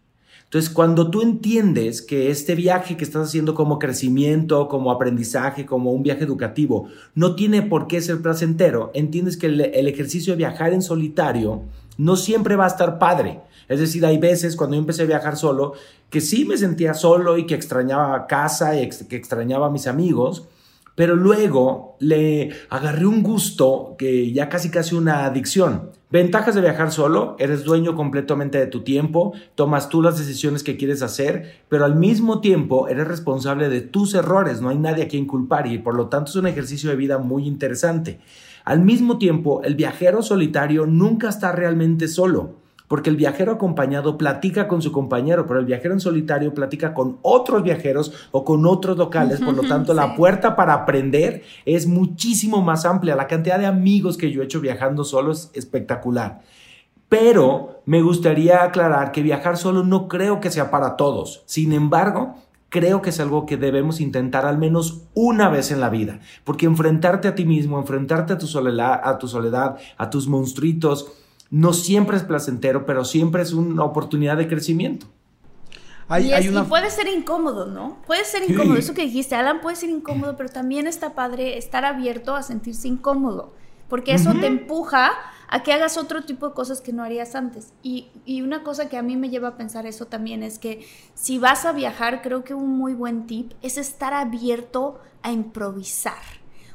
Entonces, cuando tú entiendes que este viaje que estás haciendo como crecimiento, como aprendizaje, como un viaje educativo, no tiene por qué ser placentero, entiendes que el, ejercicio de viajar en solitario no siempre va a estar padre. Es decir, hay veces cuando yo empecé a viajar solo, que sí me sentía solo y que extrañaba casa y que extrañaba a mis amigos, pero luego le agarré un gusto que ya casi casi una adicción. Ventajas de viajar solo, eres dueño completamente de tu tiempo, tomas tú las decisiones que quieres hacer, pero al mismo tiempo eres responsable de tus errores, no hay nadie a quien culpar y por lo tanto es un ejercicio de vida muy interesante. Al mismo tiempo, el viajero solitario nunca está realmente solo. Porque el viajero acompañado platica con su compañero, pero el viajero en solitario platica con otros viajeros o con otros locales. Por lo tanto, la puerta para aprender es muchísimo más amplia. La cantidad de amigos que yo he hecho viajando solo es espectacular. Pero me gustaría aclarar que viajar solo no creo que sea para todos. Sin embargo, creo que es algo que debemos intentar al menos una vez en la vida. Porque enfrentarte a ti mismo, enfrentarte a tu soledad, a, tu soledad, a tus monstruitos, no siempre es placentero, pero siempre es una oportunidad de crecimiento. Hay, y, hay es- una... y puede ser incómodo, ¿no? Puede ser Sí. incómodo. Eso que dijiste, Alan, puede ser incómodo, pero también está padre estar abierto a sentirse incómodo. Porque eso te empuja a que hagas otro tipo de cosas que no harías antes. Y, y una cosa que a mí me lleva a pensar eso también es que si vas a viajar, creo que un muy buen tip es estar abierto a improvisar.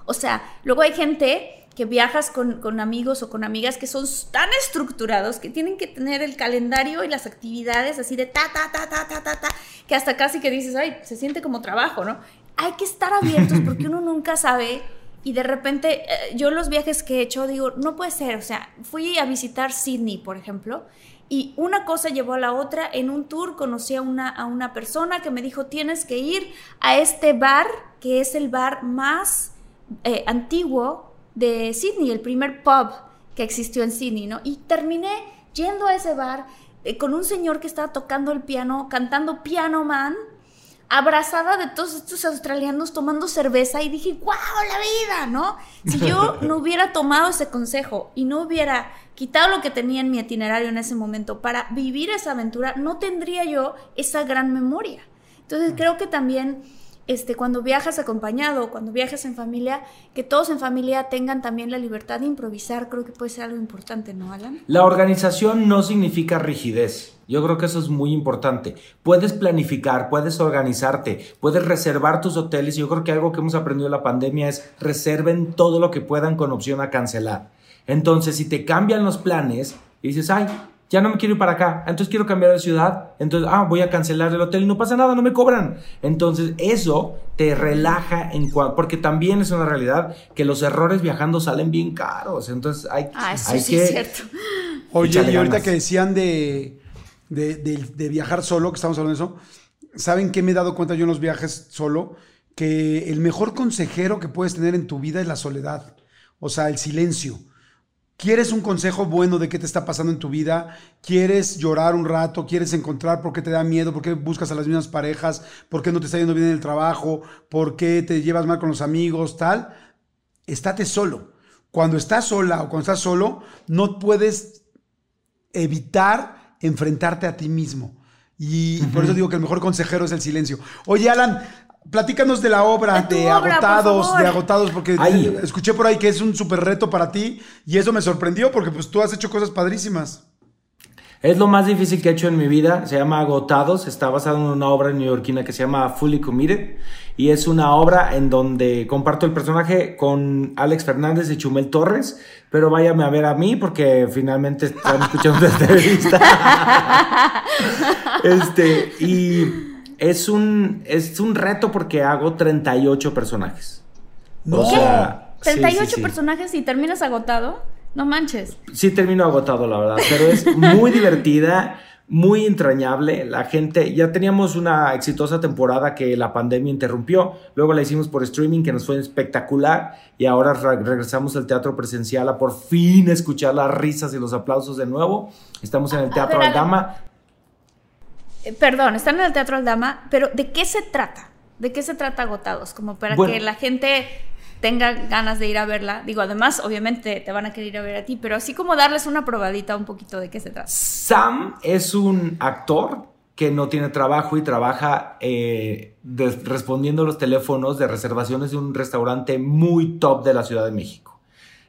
O sea, luego hay gente que viajas con, amigos o con amigas que son tan estructurados que tienen que tener el calendario y las actividades así de ta, ta, ta, ta, ta, ta, ta, que hasta casi que dices, ay, se siente como trabajo, ¿no? Hay que estar abiertos porque uno nunca sabe y de repente eh, yo los viajes que he hecho digo, no puede ser, o sea, fui a visitar Sydney, por ejemplo, y una cosa llevó a la otra. En un tour conocí a una, a una persona que me dijo, tienes que ir a este bar, que es el bar más eh, antiguo de Sydney, el primer pub que existió en Sydney, ¿no? Y terminé yendo a ese bar eh, con un señor que estaba tocando el piano, cantando Piano Man, abrazada de todos estos australianos tomando cerveza y dije, wow, la vida, ¿no? Si yo no hubiera tomado ese consejo y no hubiera quitado lo que tenía en mi itinerario en ese momento para vivir esa aventura, no tendría yo esa gran memoria. Entonces creo que también este, cuando viajas acompañado, cuando viajas en familia, que todos en familia tengan también la libertad de improvisar, creo que puede ser algo importante, ¿no, Alan? La organización no significa rigidez. Yo creo que eso es muy importante. Puedes planificar, puedes organizarte, puedes reservar tus hoteles. Yo creo que algo que hemos aprendido en la pandemia es reserven todo lo que puedan con opción a cancelar. Entonces, si te cambian los planes y dices, ay, ya no me quiero ir para acá, entonces quiero cambiar de ciudad, entonces, ah, voy a cancelar el hotel y no pasa nada, no me cobran. Entonces, eso te relaja en cua- porque también es una realidad que los errores viajando salen bien caros. Entonces, hay, Ah, eso hay sí que es cierto. Oye, y ahorita ganas. que decían de, de, de- de viajar solo, que estamos hablando de eso, ¿saben qué me he dado cuenta yo en los viajes solo? Que el mejor consejero que puedes tener en tu vida es la soledad, o sea, el silencio. ¿Quieres un consejo bueno de qué te está pasando en tu vida? ¿Quieres llorar un rato? ¿Quieres encontrar por qué te da miedo? ¿Por qué buscas a las mismas parejas? ¿Por qué no te está yendo bien en el trabajo? ¿Por qué te llevas mal con los amigos? Tal. Estate solo. Cuando estás sola o cuando estás solo, no puedes evitar enfrentarte a ti mismo. Y por eso digo que el mejor consejero es el silencio. Oye, Alan, platícanos de la obra, De obra, Agotados, de Agotados, porque Ay. escuché por ahí que es un súper reto para ti y eso me sorprendió porque pues tú has hecho cosas padrísimas. Es lo más difícil que he hecho en mi vida. Se llama Agotados. Está basado en una obra neoyorquina que se llama Fully Committed. Y es una obra en donde comparto el personaje con Alex Fernández y Chumel Torres. Pero váyame a ver a mí porque finalmente están escuchando esta entrevista. este, y es un, es un reto porque hago 38 personajes. No. O sea, sí, 38 sí, sí. personajes y terminas agotado. No manches. Sí termino agotado, la verdad, pero es muy divertida, muy entrañable. La gente, ya teníamos una exitosa temporada que la pandemia interrumpió, luego la hicimos por streaming que nos fue espectacular y ahora re- regresamos al teatro presencial a por fin escuchar las risas y los aplausos de nuevo. Estamos en el A Teatro Aldama. Eh, perdón, están en el Teatro Aldama, pero ¿de qué se trata? ¿De qué se trata Agotados? Como para Bueno. que la gente tenga ganas de ir a verla. Digo, además, obviamente te van a querer ir a ver a ti, pero así como darles una probadita un poquito de qué se trata. Sam es un actor que no tiene trabajo y trabaja eh, de- respondiendo los teléfonos de reservaciones de un restaurante muy top de la Ciudad de México.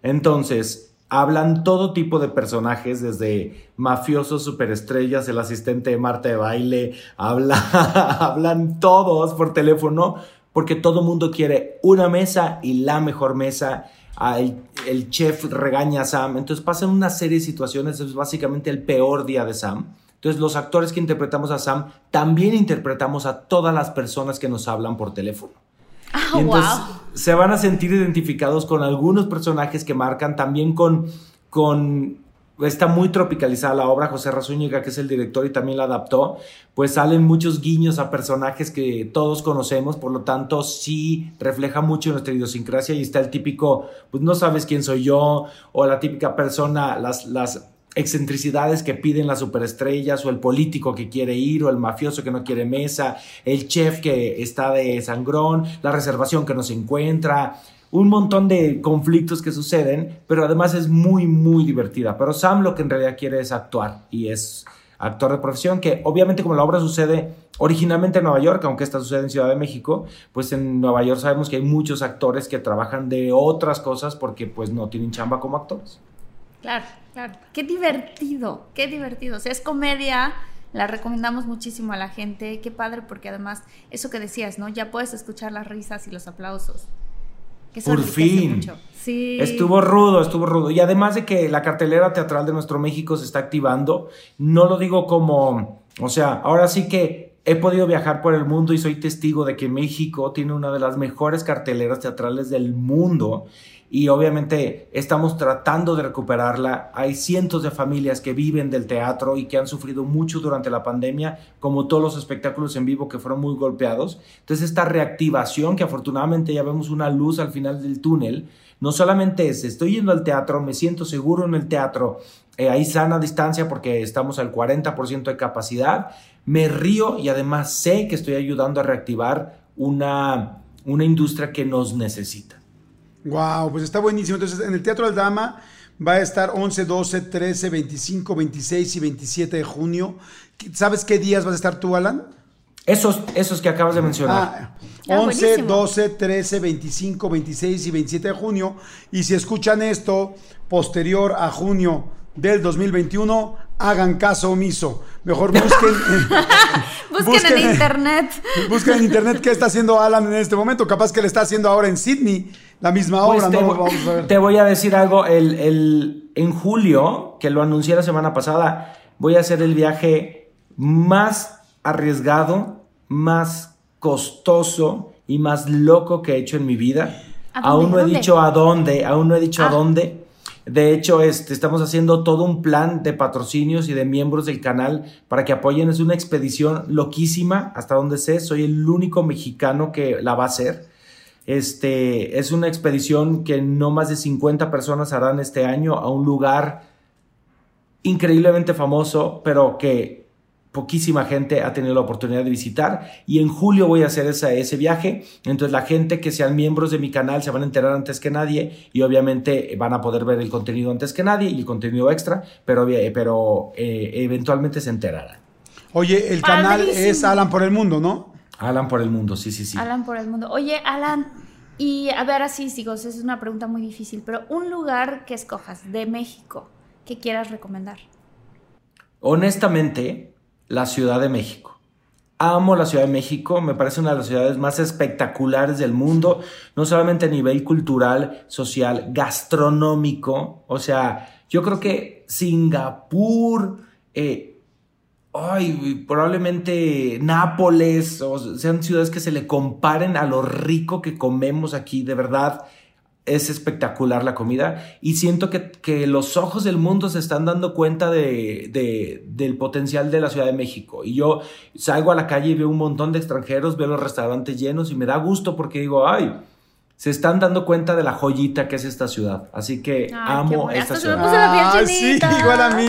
Entonces, hablan todo tipo de personajes, desde mafiosos, superestrellas, el asistente de Marta de baile, habla, hablan todos por teléfono, porque todo mundo quiere una mesa y la mejor mesa. El, el chef regaña a Sam, entonces pasan una serie de situaciones, es básicamente el peor día de Sam. Entonces los actores que interpretamos a Sam también interpretamos a todas las personas que nos hablan por teléfono. Ah, Y entonces wow. Se van a sentir identificados con algunos personajes que marcan también con, con está muy tropicalizada la obra, José Razúñiga, que es el director y también la adaptó, pues salen muchos guiños a personajes que todos conocemos, por lo tanto sí refleja mucho nuestra idiosincrasia y está el típico, pues no sabes quién soy yo, o la típica persona, las, las excentricidades que piden las superestrellas, o el político que quiere ir, o el mafioso que no quiere mesa, el chef que está de sangrón, la reservación que no se encuentra, un montón de conflictos que suceden, pero además es muy, muy divertida. Pero Sam lo que en realidad quiere es actuar y es actor de profesión, que obviamente como la obra sucede originalmente en Nueva York, aunque esta sucede en Ciudad de México, pues en Nueva York sabemos que hay muchos actores que trabajan de otras cosas porque pues no tienen chamba como actores. Claro, claro. Qué divertido, qué divertido. O sea, es comedia, la recomendamos muchísimo a la gente. Qué padre, porque además, eso que decías, ¿no? Ya puedes escuchar las risas y los aplausos. Que Por fin. mucho. Sí. Estuvo rudo, estuvo rudo. Y además de que la cartelera teatral de nuestro México se está activando, no lo digo como, o sea, ahora sí que he podido viajar por el mundo y soy testigo de que México tiene una de las mejores carteleras teatrales del mundo. Y obviamente estamos tratando de recuperarla. Hay cientos de familias que viven del teatro y que han sufrido mucho durante la pandemia, como todos los espectáculos en vivo que fueron muy golpeados. Entonces esta reactivación, que afortunadamente ya vemos una luz al final del túnel, no solamente es, estoy yendo al teatro, me siento seguro en el teatro, eh, hay sana distancia porque estamos al 40% de capacidad, me río y además sé que estoy ayudando a reactivar una, una industria que nos necesita. Wow, pues está buenísimo. Entonces, en el Teatro Aldama va a estar 11, 12, 13, 25, 26 y 27 de junio. ¿Sabes qué días vas a estar tú, Alan? Esos, esos que acabas de mencionar. Ah, Ah, 11, buenísimo. 12, 13, 25, 26 y 27 de junio. Y si escuchan esto posterior a junio del 2021, hagan caso omiso. Mejor busquen, Busquen en internet. busquen en internet qué está haciendo Alan en este momento. Capaz que le está haciendo ahora en Sydney la misma Pues obra, te, ¿no? voy- Vamos a ver. te voy a decir algo. El, el- en julio, que lo anuncié la semana pasada, voy a hacer el viaje más arriesgado, más costoso y más loco que he hecho en mi vida. ¿A dónde? Aún no he dicho a dónde, aún no he dicho a Ah. dónde. De hecho, este, estamos haciendo todo un plan de patrocinios y de miembros del canal para que apoyen. Es una expedición loquísima, hasta donde sé. Soy el único mexicano que la va a hacer. Este, es una expedición que no más de 50 personas harán este año a un lugar increíblemente famoso, pero que poquísima gente ha tenido la oportunidad de visitar. Y en julio voy a hacer esa- ese viaje. Entonces la gente que sean miembros de mi canal se van a enterar antes que nadie y obviamente van a poder ver el contenido antes que nadie y el contenido extra, pero, pero eh, eventualmente se enterarán. Oye, el canal Padrísimo. es Alan por el Mundo, ¿no? Alan por el mundo, sí, sí, sí. Alan por el mundo. Oye, Alan, y a ver, así sigo, es una pregunta muy difícil, pero un lugar que escojas de México que quieras recomendar. Honestamente, la Ciudad de México. Amo la Ciudad de México, me parece una de las ciudades más espectaculares del mundo, no solamente a nivel cultural, social, gastronómico. O sea, yo creo que Singapur, eh, ay, probablemente Nápoles, o sean ciudades que se le comparen a lo rico que comemos aquí, de verdad. Es espectacular la comida y siento que, que los ojos del mundo se están dando cuenta de, de- del potencial de la Ciudad de México. Y yo salgo a la calle y veo un montón de extranjeros, veo los restaurantes llenos y me da gusto porque digo, ay, se están dando cuenta de la joyita que es esta ciudad. Así que Ay, amo esta me ciudad. puso la piel Ay, sí, igual a mí.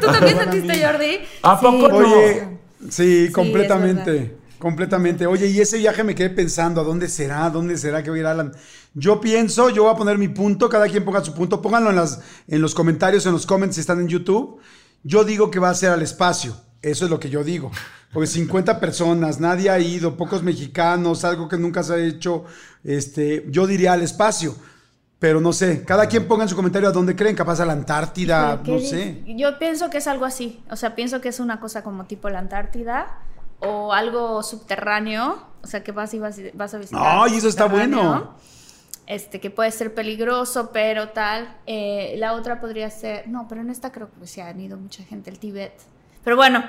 ¿Tú también sentiste. Jordi? ¿A poco no? Oye, sí, completamente. Completamente. Oye, y ese viaje me quedé pensando, ¿a dónde será? ¿A dónde será que voy a ir, Alan? Yo pienso, yo voy a poner mi punto, cada quien ponga su punto, pónganlo en, las, en los comentarios, en los comments si están en YouTube. Yo digo que va a ser al espacio. Eso es lo que yo digo. Porque 50 personas, nadie ha ido, pocos mexicanos, algo que nunca se ha hecho. Este, yo diría al espacio. Pero no sé, cada quien ponga en su comentario a dónde creen, capaz a la Antártida, ¿Qué no sé. Yo pienso que es algo así. O sea, pienso que es una cosa como tipo la Antártida o algo subterráneo. O sea, que vas y vas, y- vas a visitar. Ay, eso está bueno. Este, que puede ser peligroso, pero tal. Eh, la otra podría ser. No, pero en esta creo que se han ido mucha gente, el Tíbet. Pero bueno,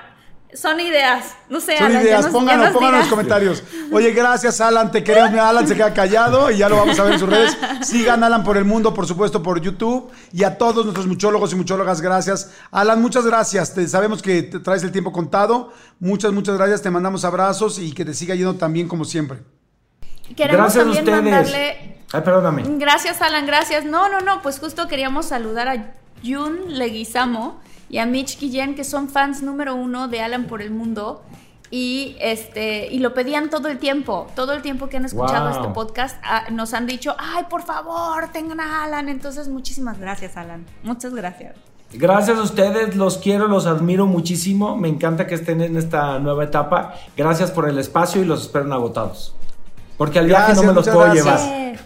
son ideas. No sé, Son Alan, ideas, nos- ya pónganlo, nos pónganlo en los comentarios. Oye, gracias Alan, te queremos. Alan se queda callado y ya lo vamos a ver en sus redes. Sigan Alan por el mundo, por supuesto, por YouTube. Y a todos nuestros muchólogos y muchólogas, gracias. Alan, muchas gracias. Te, sabemos que te traes el tiempo contado. Muchas, muchas gracias. Te mandamos abrazos y que te siga yendo tan bien como siempre. Queremos Gracias a también ustedes. mandarle Ay, perdóname. Gracias, Alan, gracias. No, no, no, pues justo queríamos saludar a Jun Leguizamo y a Mitch Guillén, que son fans número uno de Alan por el mundo. Y este, y lo pedían todo el tiempo, todo el tiempo que han escuchado Wow. este podcast, ah, nos han dicho, ay, por favor, tengan a Alan. Entonces, muchísimas gracias, Alan. Muchas gracias. Gracias a ustedes, los quiero, los admiro muchísimo. Me encanta que estén en esta nueva etapa. Gracias por el espacio y los espero agotados. Porque al viaje no me los puedo gracias. llevar.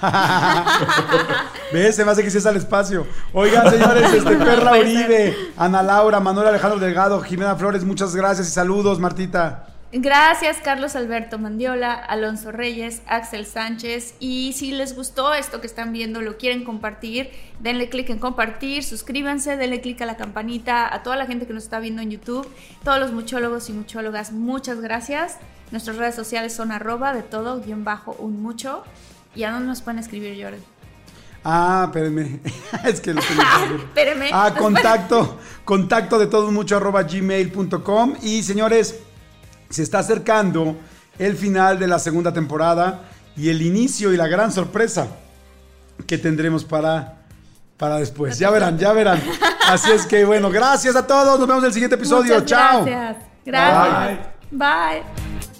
¿Ves? Se me hace que sí es al espacio. Oigan, señores, este, Perla Uribe, Ana Laura, Manuel Alejandro Delgado, Jimena Flores, muchas gracias y saludos, Martita. Gracias, Carlos Alberto Mandiola, Alonso Reyes, Axel Sánchez. Y si les gustó esto que están viendo, lo quieren compartir, denle clic en compartir, suscríbanse, denle clic a la campanita. A toda la gente que nos está viendo en YouTube, todos los muchólogos y muchólogas, muchas gracias. Nuestras redes sociales son arroba de todo, guion bajo, un mucho. ¿Y a dónde nos pueden escribir, Jordi? Ah, espérenme. es que lo. Espéreme. Ah, contacto, contacto de todo mucho arroba gmail.com. Y señores, se está acercando el final de la segunda temporada y el inicio y la gran sorpresa que tendremos para, para después. Ya verán, ya verán. Así es que bueno, gracias a todos. Nos vemos en el siguiente episodio. Muchas Chao. Gracias. Gracias. Bye.